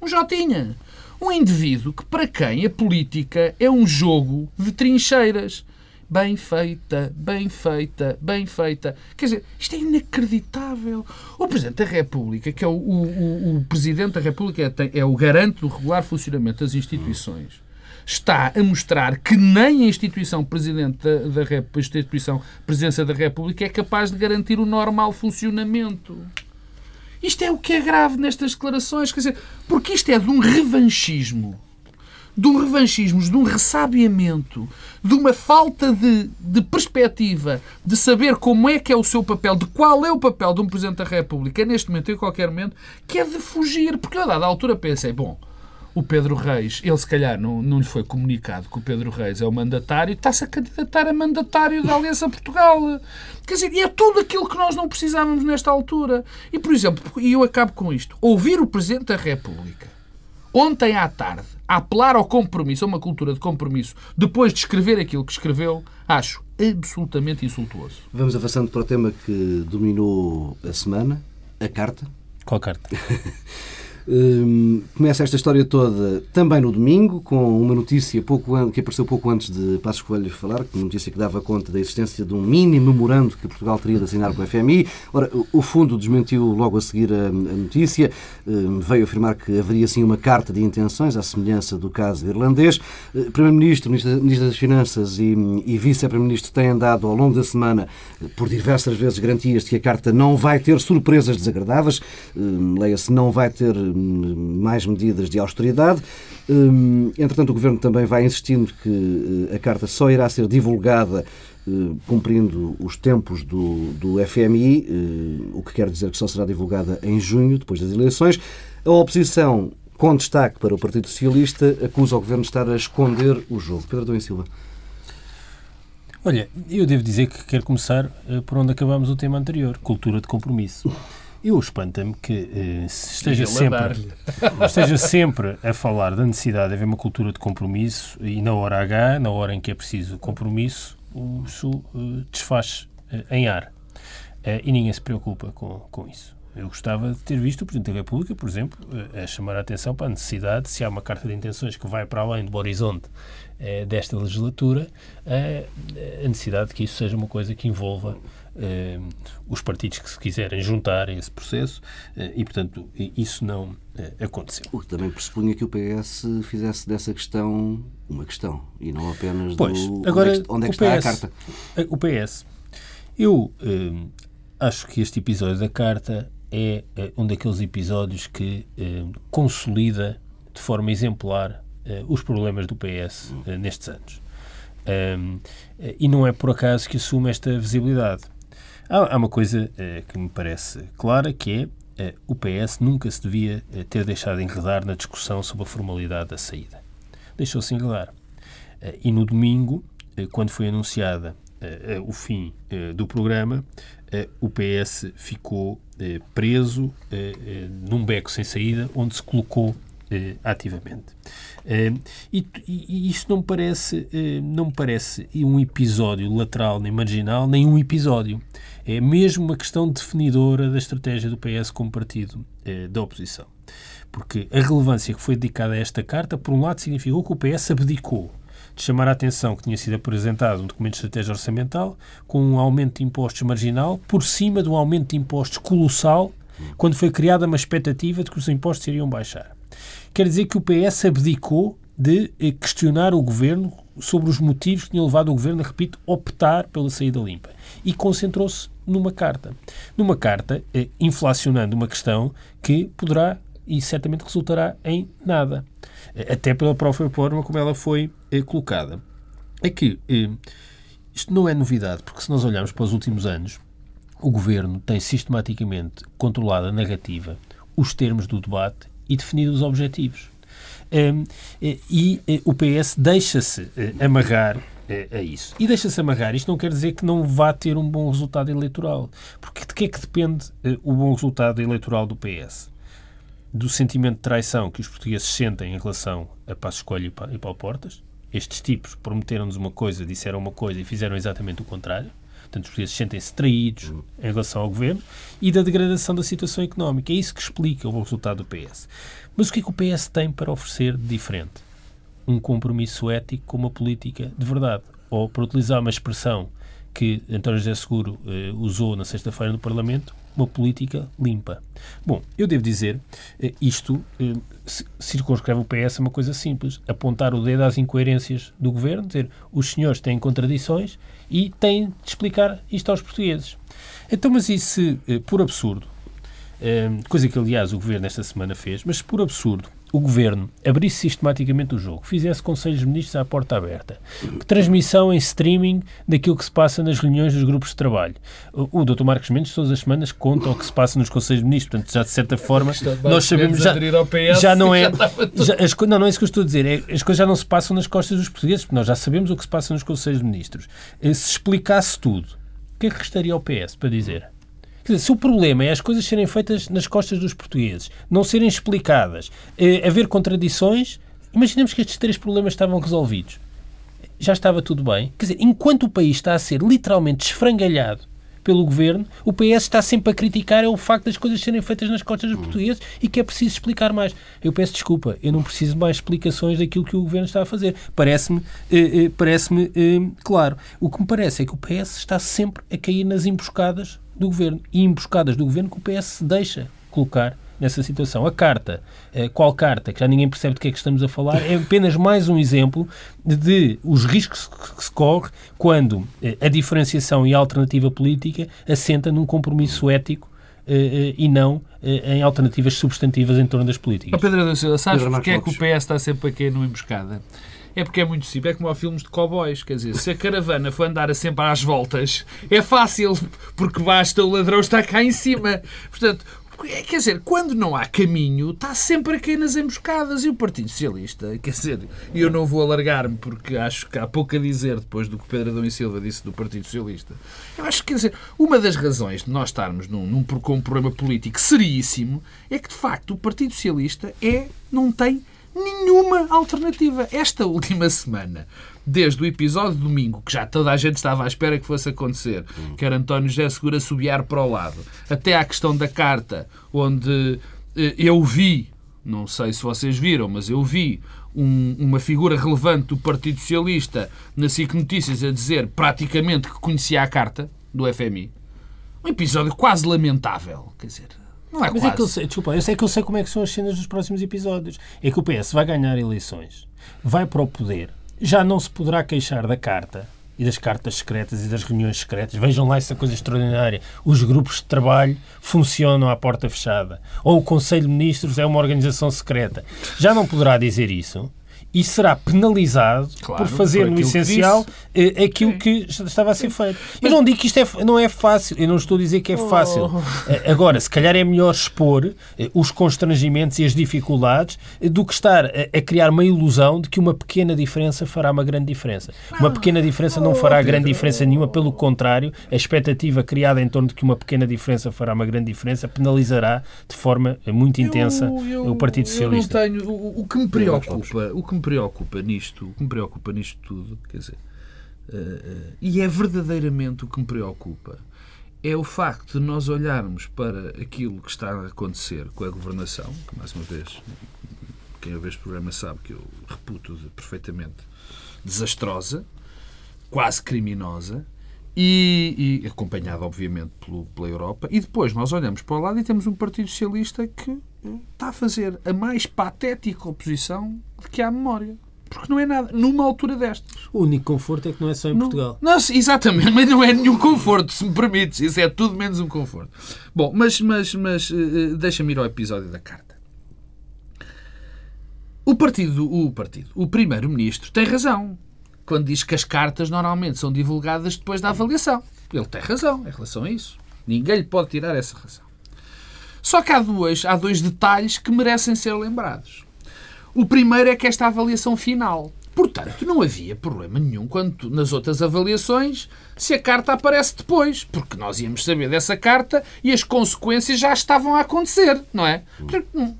Um Jotinha. Um indivíduo que, para quem a política é um jogo de trincheiras. Bem feita, bem feita, bem feita. Quer dizer, isto é inacreditável. O Presidente da República, que é o, o- o- Presidente da República, é, é o garante do regular funcionamento das instituições, está a mostrar que nem a instituição Presidente da, da instituição Presidência da República é capaz de garantir o normal funcionamento. Isto é o que é grave nestas declarações, quer dizer, porque isto é de um revanchismo, de um revanchismo, de um ressabiamento, de uma falta de, de perspectiva, de saber como é que é o seu papel, de qual é o papel de um Presidente da República neste momento em qualquer momento, que é de fugir. Porque eu, a dada altura, pensei, bom, o Pedro Reis, ele se calhar não, não lhe foi comunicado que o Pedro Reis é o mandatário, está-se a candidatar a mandatário da Aliança Portugal. Quer dizer, e é tudo aquilo que nós não precisávamos nesta altura. E, por exemplo, e eu acabo com isto, ouvir o Presidente da República ontem à tarde a apelar ao compromisso, a uma cultura de compromisso, depois de escrever aquilo que escreveu, acho absolutamente insultuoso. Vamos avançando para o tema que dominou a semana, a carta. Qual carta? Hum, começa esta história toda também no domingo, com uma notícia pouco, que apareceu pouco antes de Passos Coelho falar, uma notícia que dava conta da existência de um mini memorando que Portugal teria de assinar com o FMI. Ora, o fundo desmentiu logo a seguir a, a notícia, hum, veio afirmar que haveria sim uma carta de intenções, à semelhança do caso irlandês. Eh, Primeiro-Ministro, Ministro das Finanças e, e Vice-Primeiro-Ministro têm andado ao longo da semana por diversas vezes garantias de que a carta não vai ter surpresas desagradáveis, hum, leia-se, não vai ter mais medidas de austeridade. Hum, entretanto, o Governo também vai insistindo que eh, a carta só irá ser divulgada eh, cumprindo os tempos do, do FMI, eh, o que quer dizer que só será divulgada em junho, depois das eleições. A oposição, com destaque para o Partido Socialista, acusa o Governo de estar a esconder o jogo. Pedro Domingos Silva. Olha, eu devo dizer que quero começar por onde acabámos o tema anterior, cultura de compromisso. Eu espanta-me que eh, esteja, sempre, esteja sempre a falar da necessidade de haver uma cultura de compromisso e na hora H, na hora em que é preciso compromisso, isso uh, desfaz uh, em ar. Uh, e ninguém se preocupa com, com isso. Eu gostava de ter visto o Presidente da República, por exemplo, a chamar a atenção para a necessidade, se há uma carta de intenções que vai para além do horizonte desta legislatura, a necessidade de que isso seja uma coisa que envolva eh, os partidos que se quiserem juntar a esse processo eh, e, portanto, isso não eh, aconteceu. O que também pressupunha que o PS fizesse dessa questão uma questão e não apenas pois, do agora, onde é que, onde é que está PS, a carta. O PS. Eu acho que este episódio da carta é um daqueles episódios que consolida de forma exemplar os problemas do PS nestes anos. Um, e não é por acaso que assume esta visibilidade. Há, uma coisa uh, que me parece clara, que é uh, o PS nunca se devia uh, ter deixado enredar na discussão sobre a formalidade da saída. Deixou-se enredar. e no domingo, quando foi anunciada o fim do programa, o PS ficou preso num beco sem saída, onde se colocou ativamente. e, e isto não parece, não parece um episódio lateral nem marginal, nem um episódio é mesmo uma questão definidora da estratégia do PS como partido eh, da oposição. Porque a relevância que foi dedicada a esta carta, por um lado, significou que o PS abdicou de chamar a atenção que tinha sido apresentado um documento de estratégia orçamental com um aumento de impostos marginal por cima de um aumento de impostos colossal quando foi criada uma expectativa de que os impostos iriam baixar. Quer dizer que o PS abdicou de eh, questionar o governo sobre os motivos que tinham levado o governo a, repito, optar pela saída limpa. E concentrou-se numa carta. Numa carta, eh, inflacionando uma questão que poderá e certamente resultará em nada. Eh, até pela própria forma como ela foi eh, colocada. É que eh, isto não é novidade, porque se nós olharmos para os últimos anos, o governo tem sistematicamente controlado a narrativa, os termos do debate e definido os objetivos. Um, eh, e eh, o PS deixa-se amarrar a isso. E deixa-se amarrar. Isto não quer dizer que não vá ter um bom resultado eleitoral. Porque de que é que depende uh, o bom resultado eleitoral do PS? Do sentimento de traição que os portugueses sentem em relação a Passos Coelho e Paulo Portas? Estes tipos prometeram-nos uma coisa, disseram uma coisa e fizeram exatamente o contrário. Portanto, os portugueses sentem-se traídos em relação ao governo e da degradação da situação económica. É isso que explica o bom resultado do PS. Mas o que é que o PS tem para oferecer de diferente? Um compromisso ético com uma política de verdade. Ou, para utilizar uma expressão que António José Seguro eh, usou na sexta-feira no Parlamento, uma política limpa. Bom, eu devo dizer, eh, isto eh, circunscreve o PS a uma coisa simples, apontar o dedo às incoerências do governo, dizer os senhores têm contradições e têm de explicar isto aos portugueses. Então, mas e se, eh, por absurdo, eh, coisa que aliás o governo esta semana fez, mas por absurdo, o governo abrisse sistematicamente o jogo, fizesse conselhos de ministros à porta aberta, transmissão em streaming daquilo que se passa nas reuniões dos grupos de trabalho. O, o Dr. Marcos Mendes, todas as semanas, conta o que se passa nos conselhos de ministros, portanto, já de certa forma, nós sabemos. Já, já não é. Já, as, não, não é isso que eu estou a dizer. É, as coisas já não se passam nas costas dos portugueses, porque nós já sabemos o que se passa nos conselhos de ministros. Eh, se explicasse tudo, o que é que restaria ao PS para dizer? Dizer, se o problema é as coisas serem feitas nas costas dos portugueses, não serem explicadas, eh, haver contradições, imaginemos que estes três problemas estavam resolvidos. Já estava tudo bem. Quer dizer, enquanto o país está a ser literalmente esfrangalhado pelo governo, o PS está sempre a criticar é o facto das coisas serem feitas nas costas dos portugueses e que é preciso explicar mais. Eu peço desculpa, eu não preciso de mais explicações daquilo que o governo está a fazer. Parece-me eh, eh, parece eh, claro. O que me parece é que o PS está sempre a cair nas emboscadas do governo e emboscadas do governo que o PS se deixa colocar nessa situação. A carta, eh, qual carta, que já ninguém percebe de que é que estamos a falar, é apenas mais um exemplo de os riscos que se corre quando eh, a diferenciação e a alternativa política assenta num compromisso ético eh, e não em alternativas substantivas em torno das políticas. Oh, Pedro da Silva, sabes porque é que o PS está sempre a cair numa emboscada? É porque é muito simples, é como aos filmes de cowboys. Quer dizer, se a caravana for andar sempre às voltas, é fácil, porque basta o ladrão estar cá em cima. Portanto, quer dizer, quando não há caminho, está sempre a cair nas emboscadas. E o Partido Socialista, quer dizer, eu não vou alargar-me porque acho que há pouco a dizer depois do que Pedro Adão e Silva disse do Partido Socialista. Eu acho que, quer dizer, uma das razões de nós estarmos num, num, com um problema político seríssimo é que, de facto, o Partido Socialista é, não tem nenhuma alternativa. Esta última semana desde o episódio de domingo, que já toda a gente estava à espera que fosse acontecer, que era António José Segura subiar para o lado, até à questão da carta, onde eh, eu vi, não sei se vocês viram, mas eu vi um, uma figura relevante do Partido Socialista na SIC Notícias a dizer praticamente que conhecia a carta do FMI. Um episódio quase lamentável. Quer dizer, não é Mas quase. é que eu sei, desculpa, eu sei que eu sei como é que são as cenas dos próximos episódios. É que o PS vai ganhar eleições, vai para o poder, já não se poderá queixar da carta e das cartas secretas e das reuniões secretas. Vejam lá essa coisa extraordinária. Os grupos de trabalho funcionam à porta fechada. Ou o Conselho de Ministros é uma organização secreta. Já não poderá dizer isso e será penalizado Claro, por fazer por no essencial eh, aquilo que estava a ser feito. Eu não digo que isto é, não é fácil, eu não estou a dizer que é fácil. Oh. Eh, Agora, se calhar é melhor expor eh, os constrangimentos e as dificuldades eh, do que estar a, a criar uma ilusão de que uma pequena diferença fará uma grande diferença. Uma pequena diferença não fará grande diferença nenhuma, pelo contrário, a expectativa criada em torno de que uma pequena diferença fará uma grande diferença penalizará de forma eh, muito intensa Eu- eu- o Partido Socialista. Eu não tenho, o, o que me preocupa, o que me preocupa nisto, o que me preocupa nisto tudo, quer dizer, e é verdadeiramente o que me preocupa, é o facto de nós olharmos para aquilo que está a acontecer com a governação, que mais uma vez, quem ouve este programa sabe que eu reputo de perfeitamente desastrosa, quase criminosa, e, e acompanhada, obviamente, pelo- pela Europa. E depois nós olhamos para o lado e temos um Partido Socialista que eh, está a fazer a mais patética oposição que há memória. Porque não é nada. Numa altura destas. O único conforto é que não é só em Não- Portugal. Não, exatamente, mas não é nenhum conforto, se me permites. Isso é tudo menos um conforto. Bom, mas, mas, mas eh, eh, deixa-me ir ao episódio da carta. O partido, o partido, o primeiro-ministro tem razão quando diz que as cartas normalmente são divulgadas depois da avaliação. Ele tem razão em relação a isso. Ninguém lhe pode tirar essa razão. Só que há, duas, há dois detalhes que merecem ser lembrados. O primeiro é que esta avaliação final. Portanto, não havia problema nenhum quando tu- nas outras avaliações se a carta aparece depois, porque nós íamos saber dessa carta e as consequências já estavam a acontecer, não é? Portanto,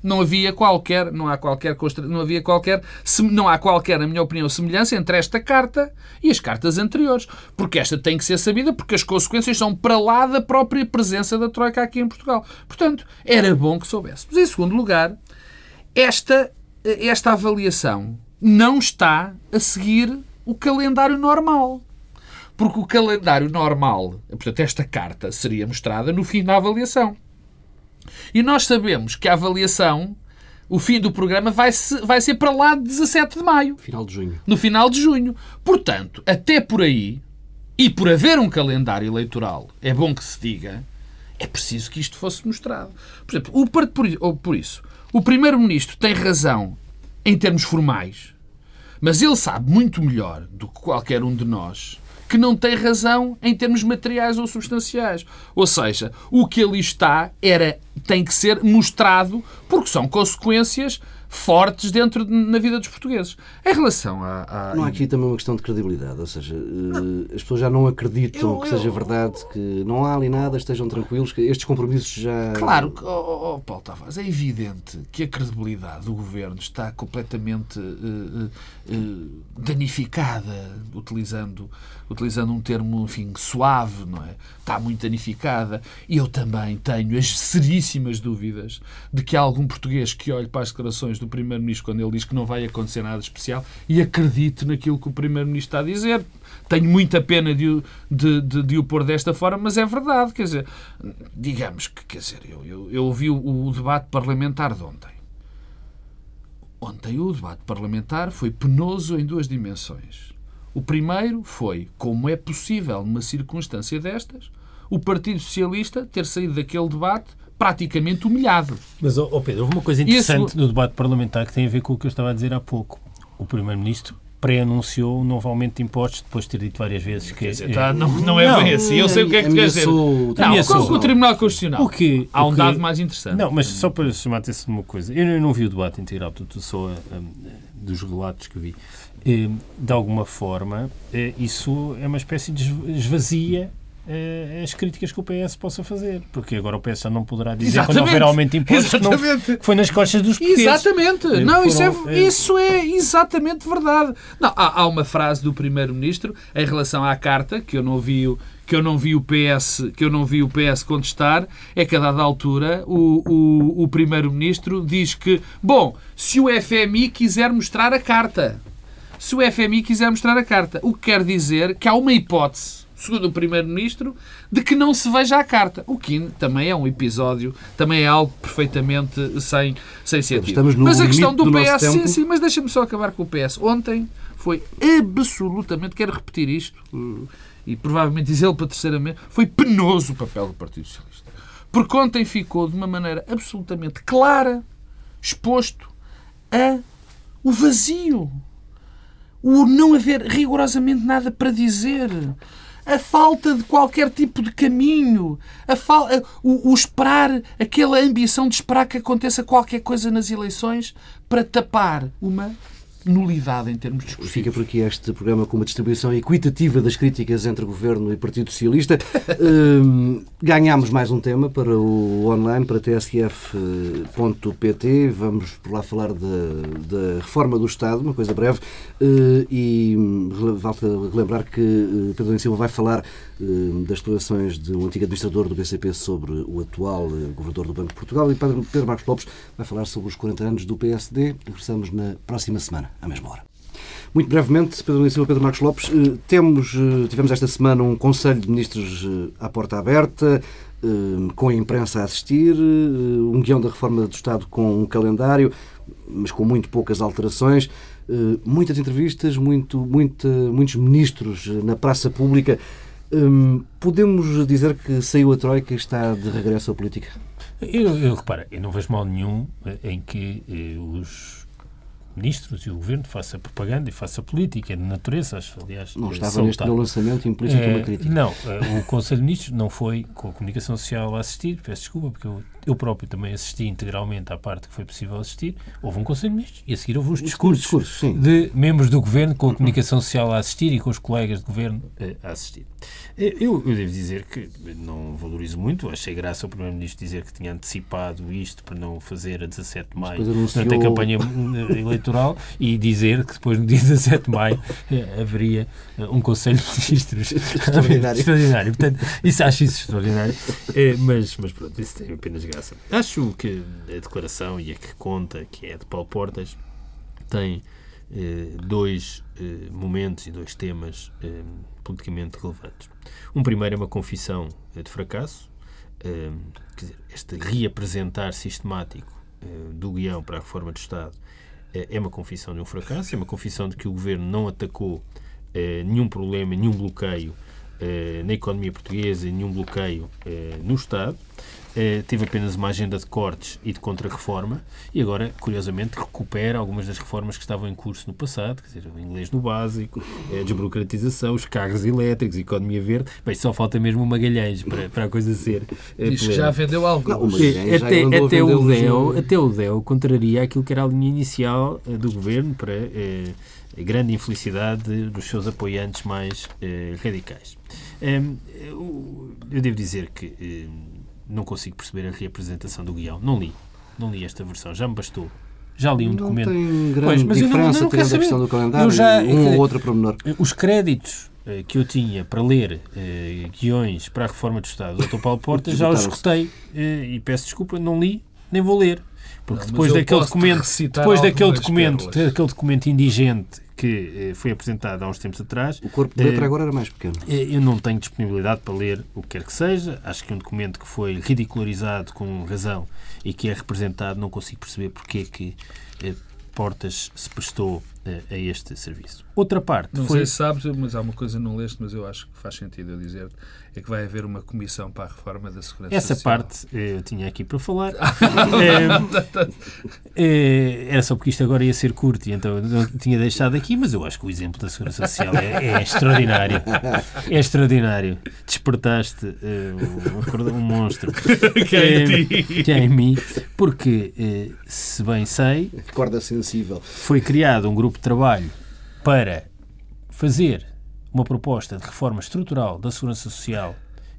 não, havia qualquer, não há qualquer, não havia qualquer, não há qualquer, na minha opinião, semelhança entre esta carta e as cartas anteriores, porque esta tem que ser sabida porque as consequências são para lá da própria presença da troika aqui em Portugal. Portanto, era bom que soubéssemos. Em segundo lugar, esta, esta avaliação não está a seguir o calendário normal. Porque o calendário normal, portanto, esta carta seria mostrada no fim da avaliação. E nós sabemos que a avaliação, o fim do programa, vai, se, vai ser para lá de 17 de maio Final de junho. no final de junho. Portanto, até por aí, e por haver um calendário eleitoral, é bom que se diga, é preciso que isto fosse mostrado. Por exemplo, o, por, por isso, o Primeiro-Ministro tem razão em termos formais, mas ele sabe muito melhor do que qualquer um de nós que não tem razão em termos materiais ou substanciais. Ou seja, o que ali está era, tem que ser mostrado porque são consequências fortes dentro de, na vida dos portugueses. Em relação a, a... Não há aqui também uma questão de credibilidade, ou seja, uh, as pessoas já não acreditam eu, que seja verdade, que não há ali nada, estejam tranquilos, que estes compromissos já... Claro, oh, oh, oh, Paulo Tavares, é evidente que a credibilidade do governo está completamente uh, uh, danificada, utilizando, utilizando um termo, enfim, suave, não é? Está muito danificada. E eu também tenho as seríssimas dúvidas de que há algum português que olhe para as declarações do Primeiro-Ministro quando ele diz que não vai acontecer nada especial e acredite naquilo que o Primeiro-Ministro está a dizer. Tenho muita pena de, de, de, de, o pôr desta forma, mas é verdade. Quer dizer, digamos que, quer dizer, eu, eu, eu ouvi o, o debate parlamentar de ontem. Ontem o debate parlamentar foi penoso em duas dimensões. O primeiro foi como é possível, numa circunstância destas, o Partido Socialista ter saído daquele debate praticamente humilhado. Mas, oh Pedro, houve uma coisa interessante Esse... no debate parlamentar que tem a ver com o que eu estava a dizer há pouco. O Primeiro-Ministro pré-anunciou um novo aumento de impostos depois de ter dito várias vezes que... Dizer, tá, não, não é não, bem assim. Eu sei o que é que tu queres dizer. Não, com o Tribunal Constitucional. O que, Há um que, dado mais interessante. Não, mas só para chamar a atenção de uma coisa. Eu não vi o debate integral, portanto, só um, dos relatos que vi. De alguma forma, eh, isso é uma espécie de esvazia as críticas que o PS possa fazer. Porque agora o PS já não poderá dizer Exatamente. quando houver aumento de impostos que, não, que, foi nas costas dos portugueses. Exatamente. Não, isso, é, isso é exatamente verdade. Não, há, há uma frase do Primeiro-Ministro em relação à carta, que eu não vi que eu não vi o PS que eu não vi o PS contestar é que a dada altura o, o, o primeiro-ministro diz que bom se o FMI quiser mostrar a carta se o FMI quiser mostrar a carta o que quer dizer que há uma hipótese segundo o Primeiro-Ministro, de que não se veja a carta. O que também é um episódio, também é algo perfeitamente sem, sem sentido. mas a questão do, do PS, sim, sim, mas deixa-me só acabar com o PS. Ontem foi absolutamente, quero repetir isto, e provavelmente dizê-lo para terceiramente, foi penoso o papel do Partido Socialista. Porque ontem ficou de uma maneira absolutamente clara, exposto a o vazio. O não haver rigorosamente nada para dizer a falta de qualquer tipo de caminho, a fal... o, o esperar, aquela ambição de esperar que aconteça qualquer coisa nas eleições para tapar uma nulidade em termos discursivos. Fica por aqui este programa com uma distribuição equitativa das críticas entre Governo e Partido Socialista. um, ganhámos mais um tema para o online, para tsf.pt. Vamos por lá falar da, reforma do Estado, uma coisa breve. Uh, e volto a relembrar que uh, Pedro Silva vai falar das declarações de um antigo administrador do BCP sobre o atual governador do Banco de Portugal. E Pedro Marcos Lopes vai falar sobre os 40 anos do PSD. Regressamos na próxima semana à mesma hora. Muito brevemente, Pedro Silva, Pedro Marcos Lopes, eh, temos, eh, tivemos esta semana um Conselho de Ministros eh, à porta aberta, com a imprensa a assistir, um guião da reforma do Estado com um calendário, mas com muito poucas alterações, muitas entrevistas, muito, muito, muitos ministros na praça pública. Podemos dizer que saiu a Troika e está de regresso à política? Eu, eu repara, eu não vejo mal nenhum em que os ministros e o governo faça propaganda e faça política de natureza, aliás. Não estava neste meu lançamento implícito é, uma crítica. Não, eh, o Conselho de Ministros não foi com a comunicação social a assistir, peço desculpa, porque eu, eu próprio também assisti integralmente à parte que foi possível assistir. Houve um Conselho de Ministros e a seguir houve uns discursos discurso, de membros do governo com a comunicação social a assistir e com os colegas de governo eh, a assistir. Eh, eu, eu devo dizer que não valorizo muito, achei graça o Primeiro-Ministro dizer que tinha antecipado isto para não fazer a 17 de maio durante a campanha eleitoral eleitoral e dizer que depois, no dia 17 de maio, eh, haveria eh, um Conselho de Ministros extraordinário. extraordinário. Portanto, isso, acho isso extraordinário. É, mas, mas pronto, isso tem apenas graça. Acho que a declaração e a que conta, que é de Paulo Portas, tem eh, dois eh, momentos e dois temas eh, politicamente relevantes. Um primeiro é uma confissão de fracasso, quer dizer, este reapresentar sistemático do guião para a reforma do Estado é, uma confissão de um fracasso, é uma confissão de que o governo não atacou eh, nenhum problema, nenhum bloqueio eh, na economia portuguesa, nenhum bloqueio eh, no Estado. Eh, teve apenas uma agenda de cortes e de contra-reforma e agora, curiosamente, recupera algumas das reformas que estavam em curso no passado, quer dizer, o inglês no básico, a desburocratização, os carros elétricos, a economia verde. Bem, só falta mesmo o Magalhães para, para a coisa ser. eh, Diz que já vendeu algo. Não, já Até, até, o DEO, até o DEO contraria aquilo que era a linha inicial eh, do governo para eh, a grande infelicidade de- dos seus apoiantes mais eh, radicais. Em, eu, eu devo dizer que eh, não consigo perceber a reapresentação do guião. Não li. Não li esta versão. Já me bastou. Já li um Não documento. tem grande Pois, mas eu não- diferença eu não quero tirando a questão do calendário Eu já- um ou outro pormenor. Os créditos eh, que eu tinha para ler eh, guiões para a reforma do Estado do Dr. Paulo Portas já os escutei eh, e peço desculpa, não li nem vou ler. Porque Não, depois eu daquele documento, depois daquele documento, pérolas. daquele documento indigente que eh, foi apresentado há uns tempos atrás, O corpo de letra Eh, agora era mais pequeno. eh, eu não tenho disponibilidade para ler o que quer que seja. Acho que é um documento que foi ridicularizado com razão e que é representado, não consigo perceber porque é que Portas se prestou a este serviço. Outra parte Não foi sei se sabes, mas há uma coisa que não leste, mas eu acho que faz sentido eu dizer é que vai haver uma comissão para a reforma da Segurança Essa Social. parte eu tinha aqui para falar. Eh, era só porque isto agora ia ser curto e então eu tinha deixado aqui, mas eu acho que o exemplo da Segurança Social é, é extraordinário. É extraordinário. Despertaste eh, um, um monstro Que é em ti. que é em mim, porque, eh, se bem sei, Corda sensível. foi criado um grupo de trabalho para fazer uma proposta de reforma estrutural da Segurança Social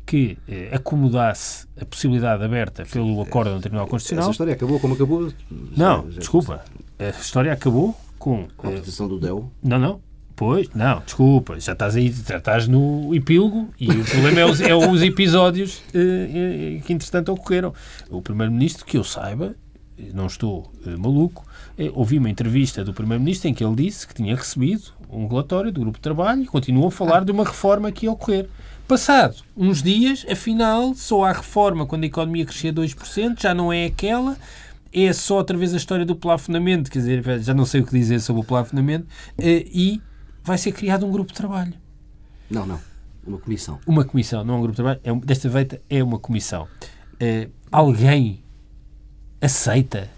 que eh, acomodasse a possibilidade aberta pelo Acórdão do Tribunal Essa Constitucional. história acabou como acabou. Não, Já- desculpa. A história acabou com... Com a eh, petição do DEU. não, não. Pois, não, desculpa, já estás aí, já estás no epílogo e o problema é os, é os episódios eh, eh, que, entretanto, ocorreram. O Primeiro-Ministro, que eu saiba, eh, não estou eh, maluco, eh, ouvi uma entrevista do Primeiro-Ministro em que ele disse que tinha recebido um relatório do grupo de trabalho e continuou a falar de uma reforma que ia ocorrer. Passado uns dias, afinal, só há reforma quando a economia crescia 2%, já não é aquela, é só outra vez a história do plafonamento, quer dizer, já não sei o que dizer sobre o plafonamento, eh, e vai ser criado um grupo de trabalho. Não, não. Uma comissão. Uma comissão, não é um grupo de trabalho, é desta feita é uma comissão. Eh, alguém aceita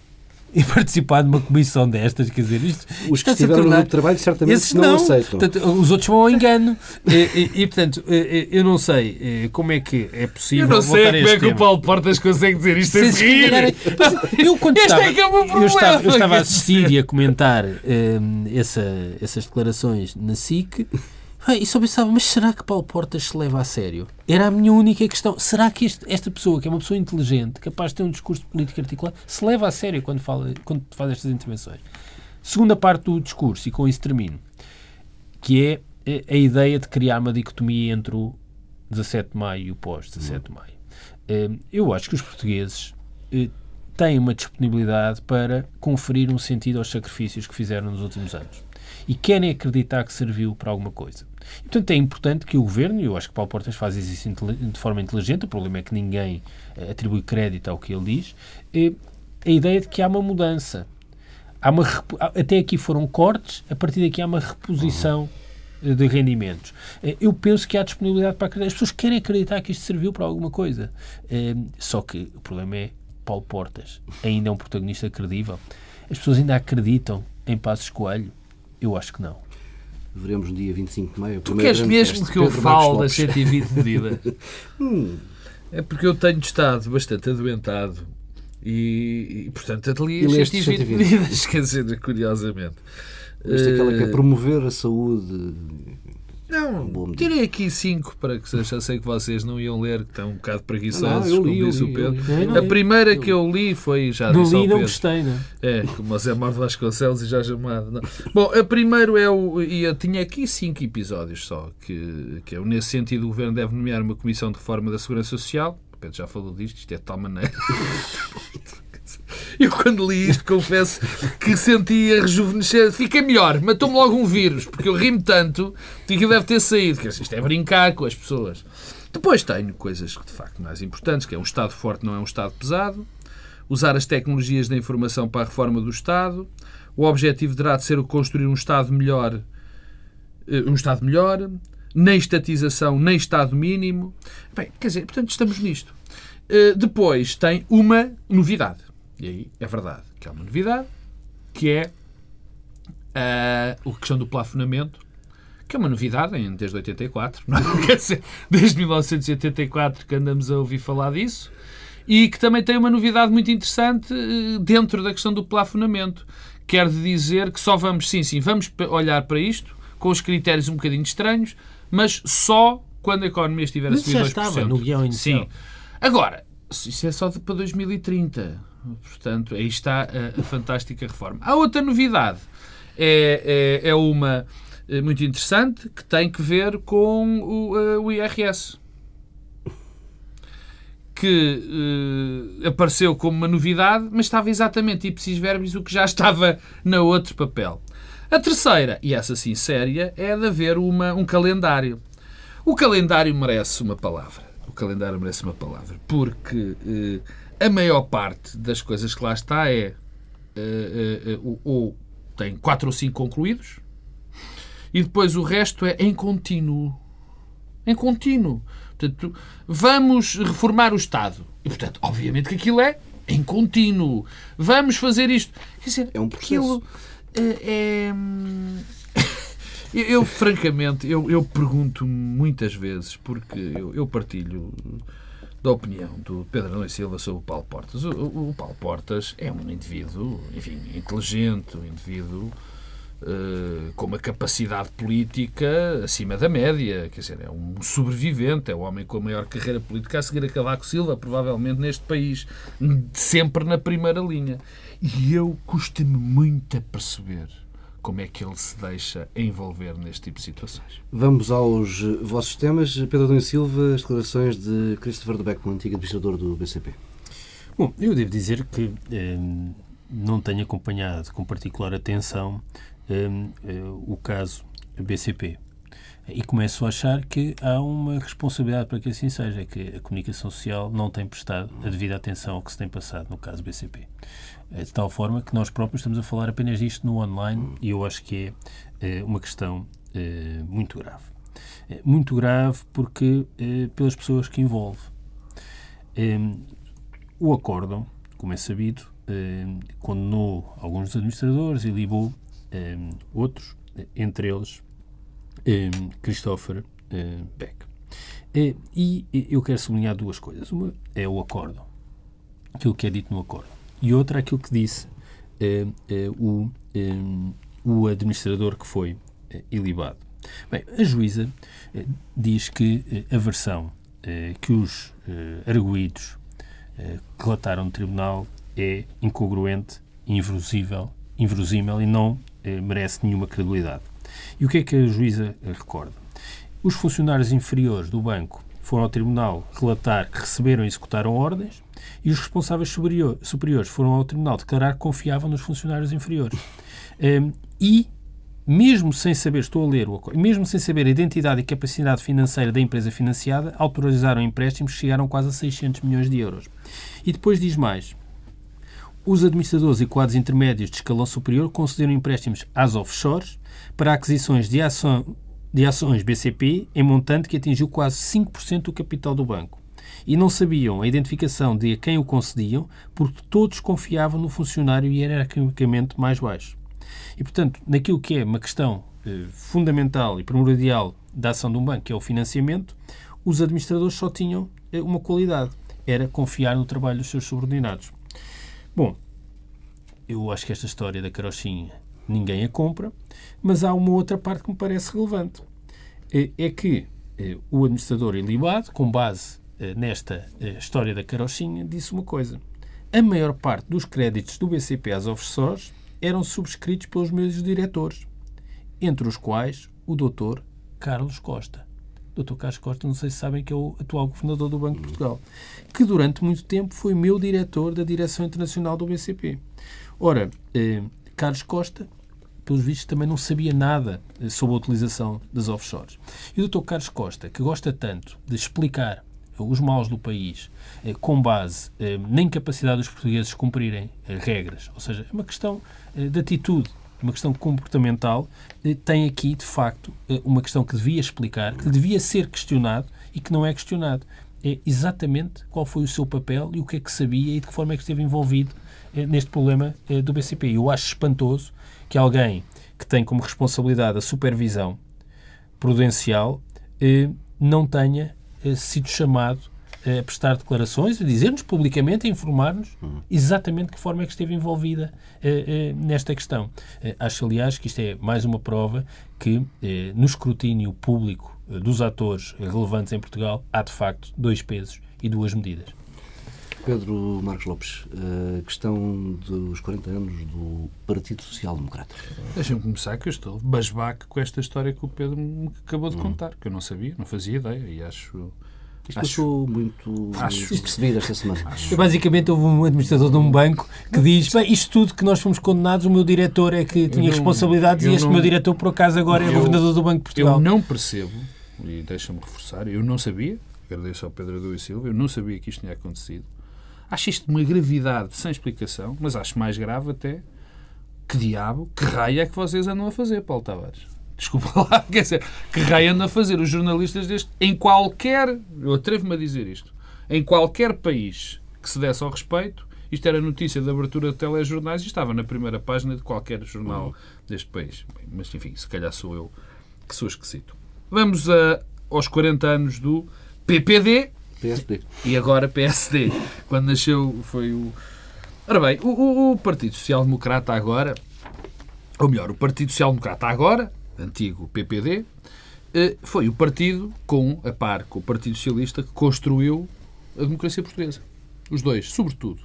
e participar de uma comissão destas, quer dizer, isto, Os que estiveram no tornar- grupo de trabalho certamente esses não, não, aceitam. Portanto, os outros vão ao engano. e, e- e, portanto, eh, eh, eu não sei eh, como é que é possível Eu não sei como é que o tema. Paulo Portas consegue dizer isto Sem sem se seguir. calhar- eu, quando Este estava, é que é o meu eu estava, eu estava a assistir e a comentar hum, essa, essas declarações na SIC e só pensava, mas será que Paulo Portas se leva a sério? Era a minha única questão. Será que este- esta pessoa, que é uma pessoa inteligente, capaz de ter um discurso político articulado, se leva a sério quando, fala, quando faz estas intervenções? Segunda parte do discurso, e com isso termino, que é a- ideia de criar uma dicotomia entre o 17 de maio e o pós-17 de maio. Eh, Eu acho que os portugueses eh, têm uma disponibilidade para conferir um sentido aos sacrifícios que fizeram nos últimos anos e querem acreditar que serviu para alguma coisa. E, portanto, é importante que o Governo, e eu acho que Paulo Portas faz isso intele- de forma inteligente, o problema é que ninguém eh, atribui crédito ao que ele diz, eh, a ideia de que há uma mudança. Há uma, até aqui foram cortes, a partir daqui há uma reposição eh, de rendimentos. Eh, Eu penso que há disponibilidade para acreditar. As pessoas querem acreditar que isto serviu para alguma coisa. Só que o problema é Paulo Portas ainda é um protagonista credível. As pessoas ainda acreditam em Passos Coelho? Eu acho que não. Veremos no dia 25 de maio. o Tu queres mesmo teste. que eu Pedro fale das Lopes. 120 medidas? Hum, É porque eu tenho estado bastante adoentado e, e portanto, ali as leste 120 120. medidas, quer dizer, curiosamente. Isto é aquela que é Eh, promover a saúde. Não, tirei aqui cinco para que já sei que vocês não iam ler, que estão um bocado preguiçosos, Não, eu li, como disse li, o Pedro. eu li. Eu A li. primeira que eu li foi já não disse ao li e não Pedro. gostei, não é? É, como o Zé Mário Vasconcelos e Jorge Amado. não. Bom, a primeiro é o. E eu tinha aqui cinco episódios só, que, que é o nesse sentido o Governo deve nomear uma comissão de reforma da Segurança Social. O Pedro já falou disto, isto é de tal maneira. Eu quando li isto confesso que sentia rejuvenescer, fiquei melhor, matou-me logo um vírus, porque eu ri-me tanto que deve ter saído. Quer dizer, isto é brincar com as pessoas. Depois tenho coisas que de facto mais importantes, que é um Estado forte não é um Estado pesado, usar as tecnologias da informação para a reforma do Estado, o objetivo deverá de ser construir um Estado melhor, eh, um Estado melhor, nem estatização, nem Estado mínimo. Bem, quer dizer, portanto, estamos nisto. eh, depois tem uma novidade. E aí é verdade que é uma novidade, que é uh, a questão do plafonamento, que é uma novidade em, desde 84, não é? Quer dizer, desde 1984 que andamos a ouvir falar disso, e que também tem uma novidade muito interessante eh, dentro da questão do plafonamento. Quer dizer que só vamos, sim, sim, vamos olhar para isto com os critérios um bocadinho estranhos, mas só quando a economia estiver Mas a subir já 2%. estava no guião inicial. Sim. Agora, isso é só de- para 2030. Portanto, aí está a, a fantástica reforma. Há outra novidade. É, é, é uma eh, muito interessante que tem que ver com o, o IRS. Que eh, apareceu como uma novidade, mas estava exatamente ipsis verbis o que já estava na outro papel. A terceira, e essa sim séria, é de haver uma, um calendário. O calendário merece uma palavra. O calendário merece uma palavra. Porque eh, a maior parte das coisas que lá está é eh, eh, eh, ou, ou tem quatro ou cinco concluídos e depois o resto é em contínuo. Em contínuo. Portanto, vamos reformar o Estado. E, portanto, obviamente que aquilo é em contínuo. Vamos fazer isto. Quer dizer, É um processo. aquilo é... hum, Eu, eu, francamente, eu, eu pergunto muitas vezes, porque eu, eu partilho da opinião do Pedro Nunes Silva sobre o Paulo Portas. O, o- o Paulo Portas é um indivíduo, enfim, inteligente, um indivíduo eh, com uma capacidade política acima da média, quer dizer, é um sobrevivente, é o homem com a maior carreira política a seguir a Cavaco Silva, provavelmente neste país, sempre na primeira linha. E eu custa-me muito a perceber como é que ele se deixa envolver neste tipo de situações. Vamos aos eh, vossos temas. Pedro Domingos Silva, as declarações de Christopher de Beckman, antigo administrador do BCP. Bom, eu devo dizer que hum, não tenho acompanhado com particular atenção hum, eh, o caso BCP. E começo a achar que há uma responsabilidade para que assim seja, que a comunicação social não tem prestado a devida atenção ao que se tem passado no caso BCP. Eh, De tal forma que nós próprios estamos a falar apenas disto no online e eu acho que é eh, uma questão eh, muito grave. Eh, Muito grave porque pelas pessoas que envolve. Hum, o acórdão, como é sabido, condenou alguns dos administradores e libou outros, entre eles Christopher Beck. E eu quero sublinhar duas coisas. Uma é o acórdão, aquilo que é dito no acórdão, e outra aquilo que disse eh, eh, o, eh, o administrador que foi ilibado. Bem, a juíza diz que a versão que os arguídos relataram no tribunal é incongruente, inverosível, inverosímil e não merece nenhuma credibilidade. E o que é que a juíza recorda? Os funcionários inferiores do banco foram ao tribunal relatar que receberam e executaram ordens e os responsáveis superior- superiores foram ao tribunal declarar que confiavam nos funcionários inferiores. Em, e mesmo sem saber, estou a ler mesmo sem saber a identidade e capacidade financeira da empresa financiada, autorizaram empréstimos que chegaram quase a 600 milhões de euros. E depois diz mais. Os administradores e quadros intermédios de escalão superior concederam empréstimos às offshores para aquisições de, ação, de ações BCP em montante que atingiu quase 5% do capital do banco. E não sabiam a identificação de a quem o concediam porque todos confiavam no funcionário hierarquicamente mais baixo. E, portanto, naquilo que é uma questão eh, fundamental e primordial da ação de um banco, que é o financiamento, os administradores só tinham eh, uma qualidade, era confiar no trabalho dos seus subordinados. Bom, eu acho que esta história da carochinha ninguém a compra, mas há uma outra parte que me parece relevante. É é que eh, o administrador ilibado, com base eh, nesta eh, história da carochinha, disse uma coisa. A maior parte dos créditos do BCP às offshores eram subscritos pelos meus diretores, entre os quais o Dr. Carlos Costa. Dr. Carlos Costa, não sei se sabem que é o atual governador do Banco de Portugal, que durante muito tempo foi meu diretor da Direção Internacional do BCP. Ora, eh, Carlos Costa, pelos vistos, também não sabia nada eh, sobre a utilização das offshores. E o Dr. Carlos Costa, que gosta tanto de explicar os maus do país eh, com base eh, na incapacidade dos portugueses cumprirem eh, regras, ou seja, é uma questão de atitude, uma questão comportamental, tem aqui, de facto, uma questão que devia explicar, que devia ser questionado e que não é questionado. é exatamente qual foi o seu papel e o que é que sabia e de que forma é que esteve envolvido neste problema do BCP. Eu acho espantoso que alguém que tem como responsabilidade a supervisão prudencial não tenha sido chamado a prestar declarações, a dizer-nos publicamente, a informar-nos exatamente que forma é que esteve envolvida nesta questão. acho, aliás, que isto é mais uma prova que no escrutínio público dos atores relevantes em Portugal há, de facto, dois pesos e duas medidas. Pedro Marcos Lopes, a questão dos 40 anos do Partido Social Democrata. Deixa-me começar que eu estou basbaque com esta história que o Pedro me acabou de hum. contar, que eu não sabia, não fazia ideia e acho... Isto acho, passou muito acho, percebido esta semana. Acho. Basicamente, houve um administrador de um banco que diz: Bem, isto tudo que nós fomos condenados, o meu diretor é que tinha não, responsabilidades e este não, meu diretor, por acaso, agora é governador do Banco de Portugal. Eu não percebo, e deixa-me reforçar, eu não sabia, agradeço ao Pedro Adão e Silva, eu não sabia que isto tinha acontecido. Acho isto de uma gravidade sem explicação, mas acho mais grave até que diabo, que raio é que vocês andam a fazer, Paulo Tavares? Desculpa lá, quer dizer, que raio andam a fazer os jornalistas deste, em qualquer, eu atrevo-me a dizer isto, em qualquer país que se desse ao respeito, isto era notícia de abertura de telejornais e estava na primeira página de qualquer jornal deste país. Bem, mas, enfim, se calhar sou eu que sou esquisito. Vamos a, aos 40 anos do PPD, PSD. E agora PSD. Quando nasceu foi o. Ora bem, o, o Partido Social Democrata agora, ou melhor, o Partido Social Democrata agora, antigo PPD, eh, foi o partido, com a par com o Partido Socialista, que construiu a democracia portuguesa. Os dois, sobretudo.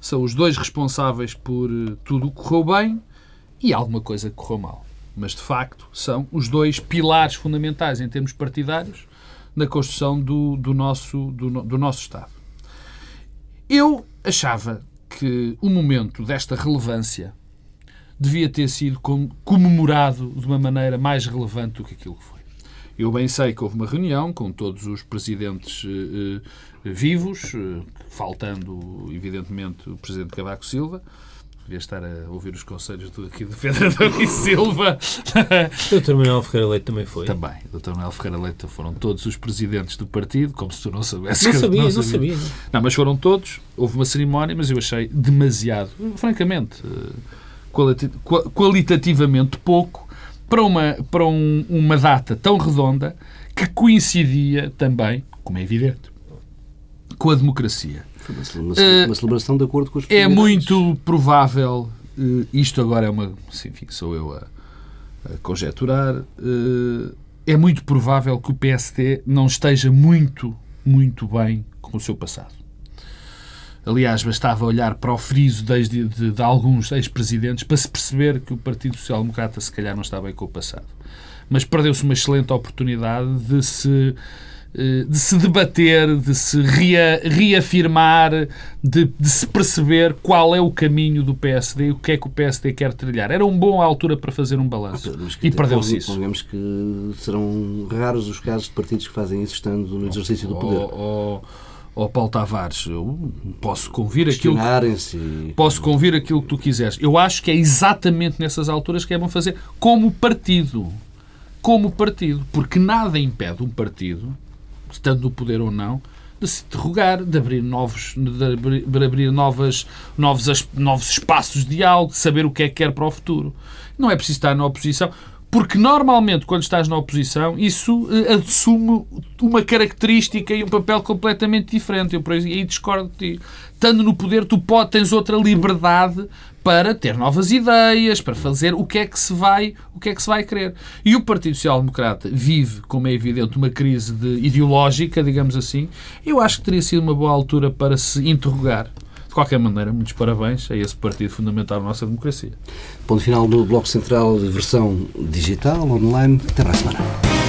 São os dois responsáveis por eh, tudo o que correu bem e alguma coisa que correu mal. Mas, de facto, são os dois pilares fundamentais em termos partidários na construção do, do, nosso, do, do nosso Estado. Eu achava que o momento desta relevância devia ter sido comemorado de uma maneira mais relevante do que aquilo que foi. Eu bem sei que houve uma reunião com todos os presidentes eh, eh, vivos, eh, faltando, evidentemente, o presidente Cavaco Silva, Devia estar a ouvir os conselhos do, aqui do Pedro Adão e Silva. o Dr. Manuel Ferreira Leite também foi. Também. O Dr. Manuel Ferreira Leite foram todos os presidentes do partido, como se tu não soubesses. Não sabia, não, não sabia. Não, mas foram todos. Houve uma cerimónia, mas eu achei demasiado, francamente, eh, qualitativamente pouco para uma, para um, uma data tão redonda que coincidia também, como é evidente, com a democracia. Uma, uma, uma celebração de acordo com as É muito provável, uh, isto agora é uma. Enfim, sou eu a, a conjecturar. Uh, é muito provável que o PST não esteja muito, muito bem com o seu passado. Aliás, bastava olhar para o friso de, de, de alguns ex-presidentes para se perceber que o Partido Social Democrata se calhar não está bem com o passado. Mas perdeu-se uma excelente oportunidade de se eh, de se debater, de se rea, reafirmar, de, de, se perceber qual é o caminho do PSD e o que é que o PSD quer trilhar. Era uma boa altura para fazer um balanço. E perdeu-se isso. Digamos que serão raros os casos de partidos que fazem isso estando no exercício do poder. Oh, oh, oh Paulo Tavares, eu posso convir aquilo que, posso convir aquilo que tu quiseres. Eu acho que é exatamente nessas alturas que é bom fazer como partido. Como partido. Porque nada impede um partido estando no poder ou não, de se interrogar, de abrir novos, de abrir, novas, novos, novos espaços de diálogo, de saber o que é que quer para o futuro. Não é preciso estar na oposição, porque normalmente quando estás na oposição isso uh, assume uma característica e um papel completamente diferente. Eu por aí discordo de ti. Estando no poder, tu pode, tens outra liberdade para ter novas ideias, para fazer o que é que se vai, o que é que se vai querer. E o Partido Social Democrata vive, como é evidente, uma crise de, ideológica, digamos assim. Eu acho que teria sido uma boa altura para se interrogar. Qualquer maneira, muitos parabéns a esse partido fundamental da nossa democracia. Ponto final do Bloco Central, versão digital, online. Até para a semana.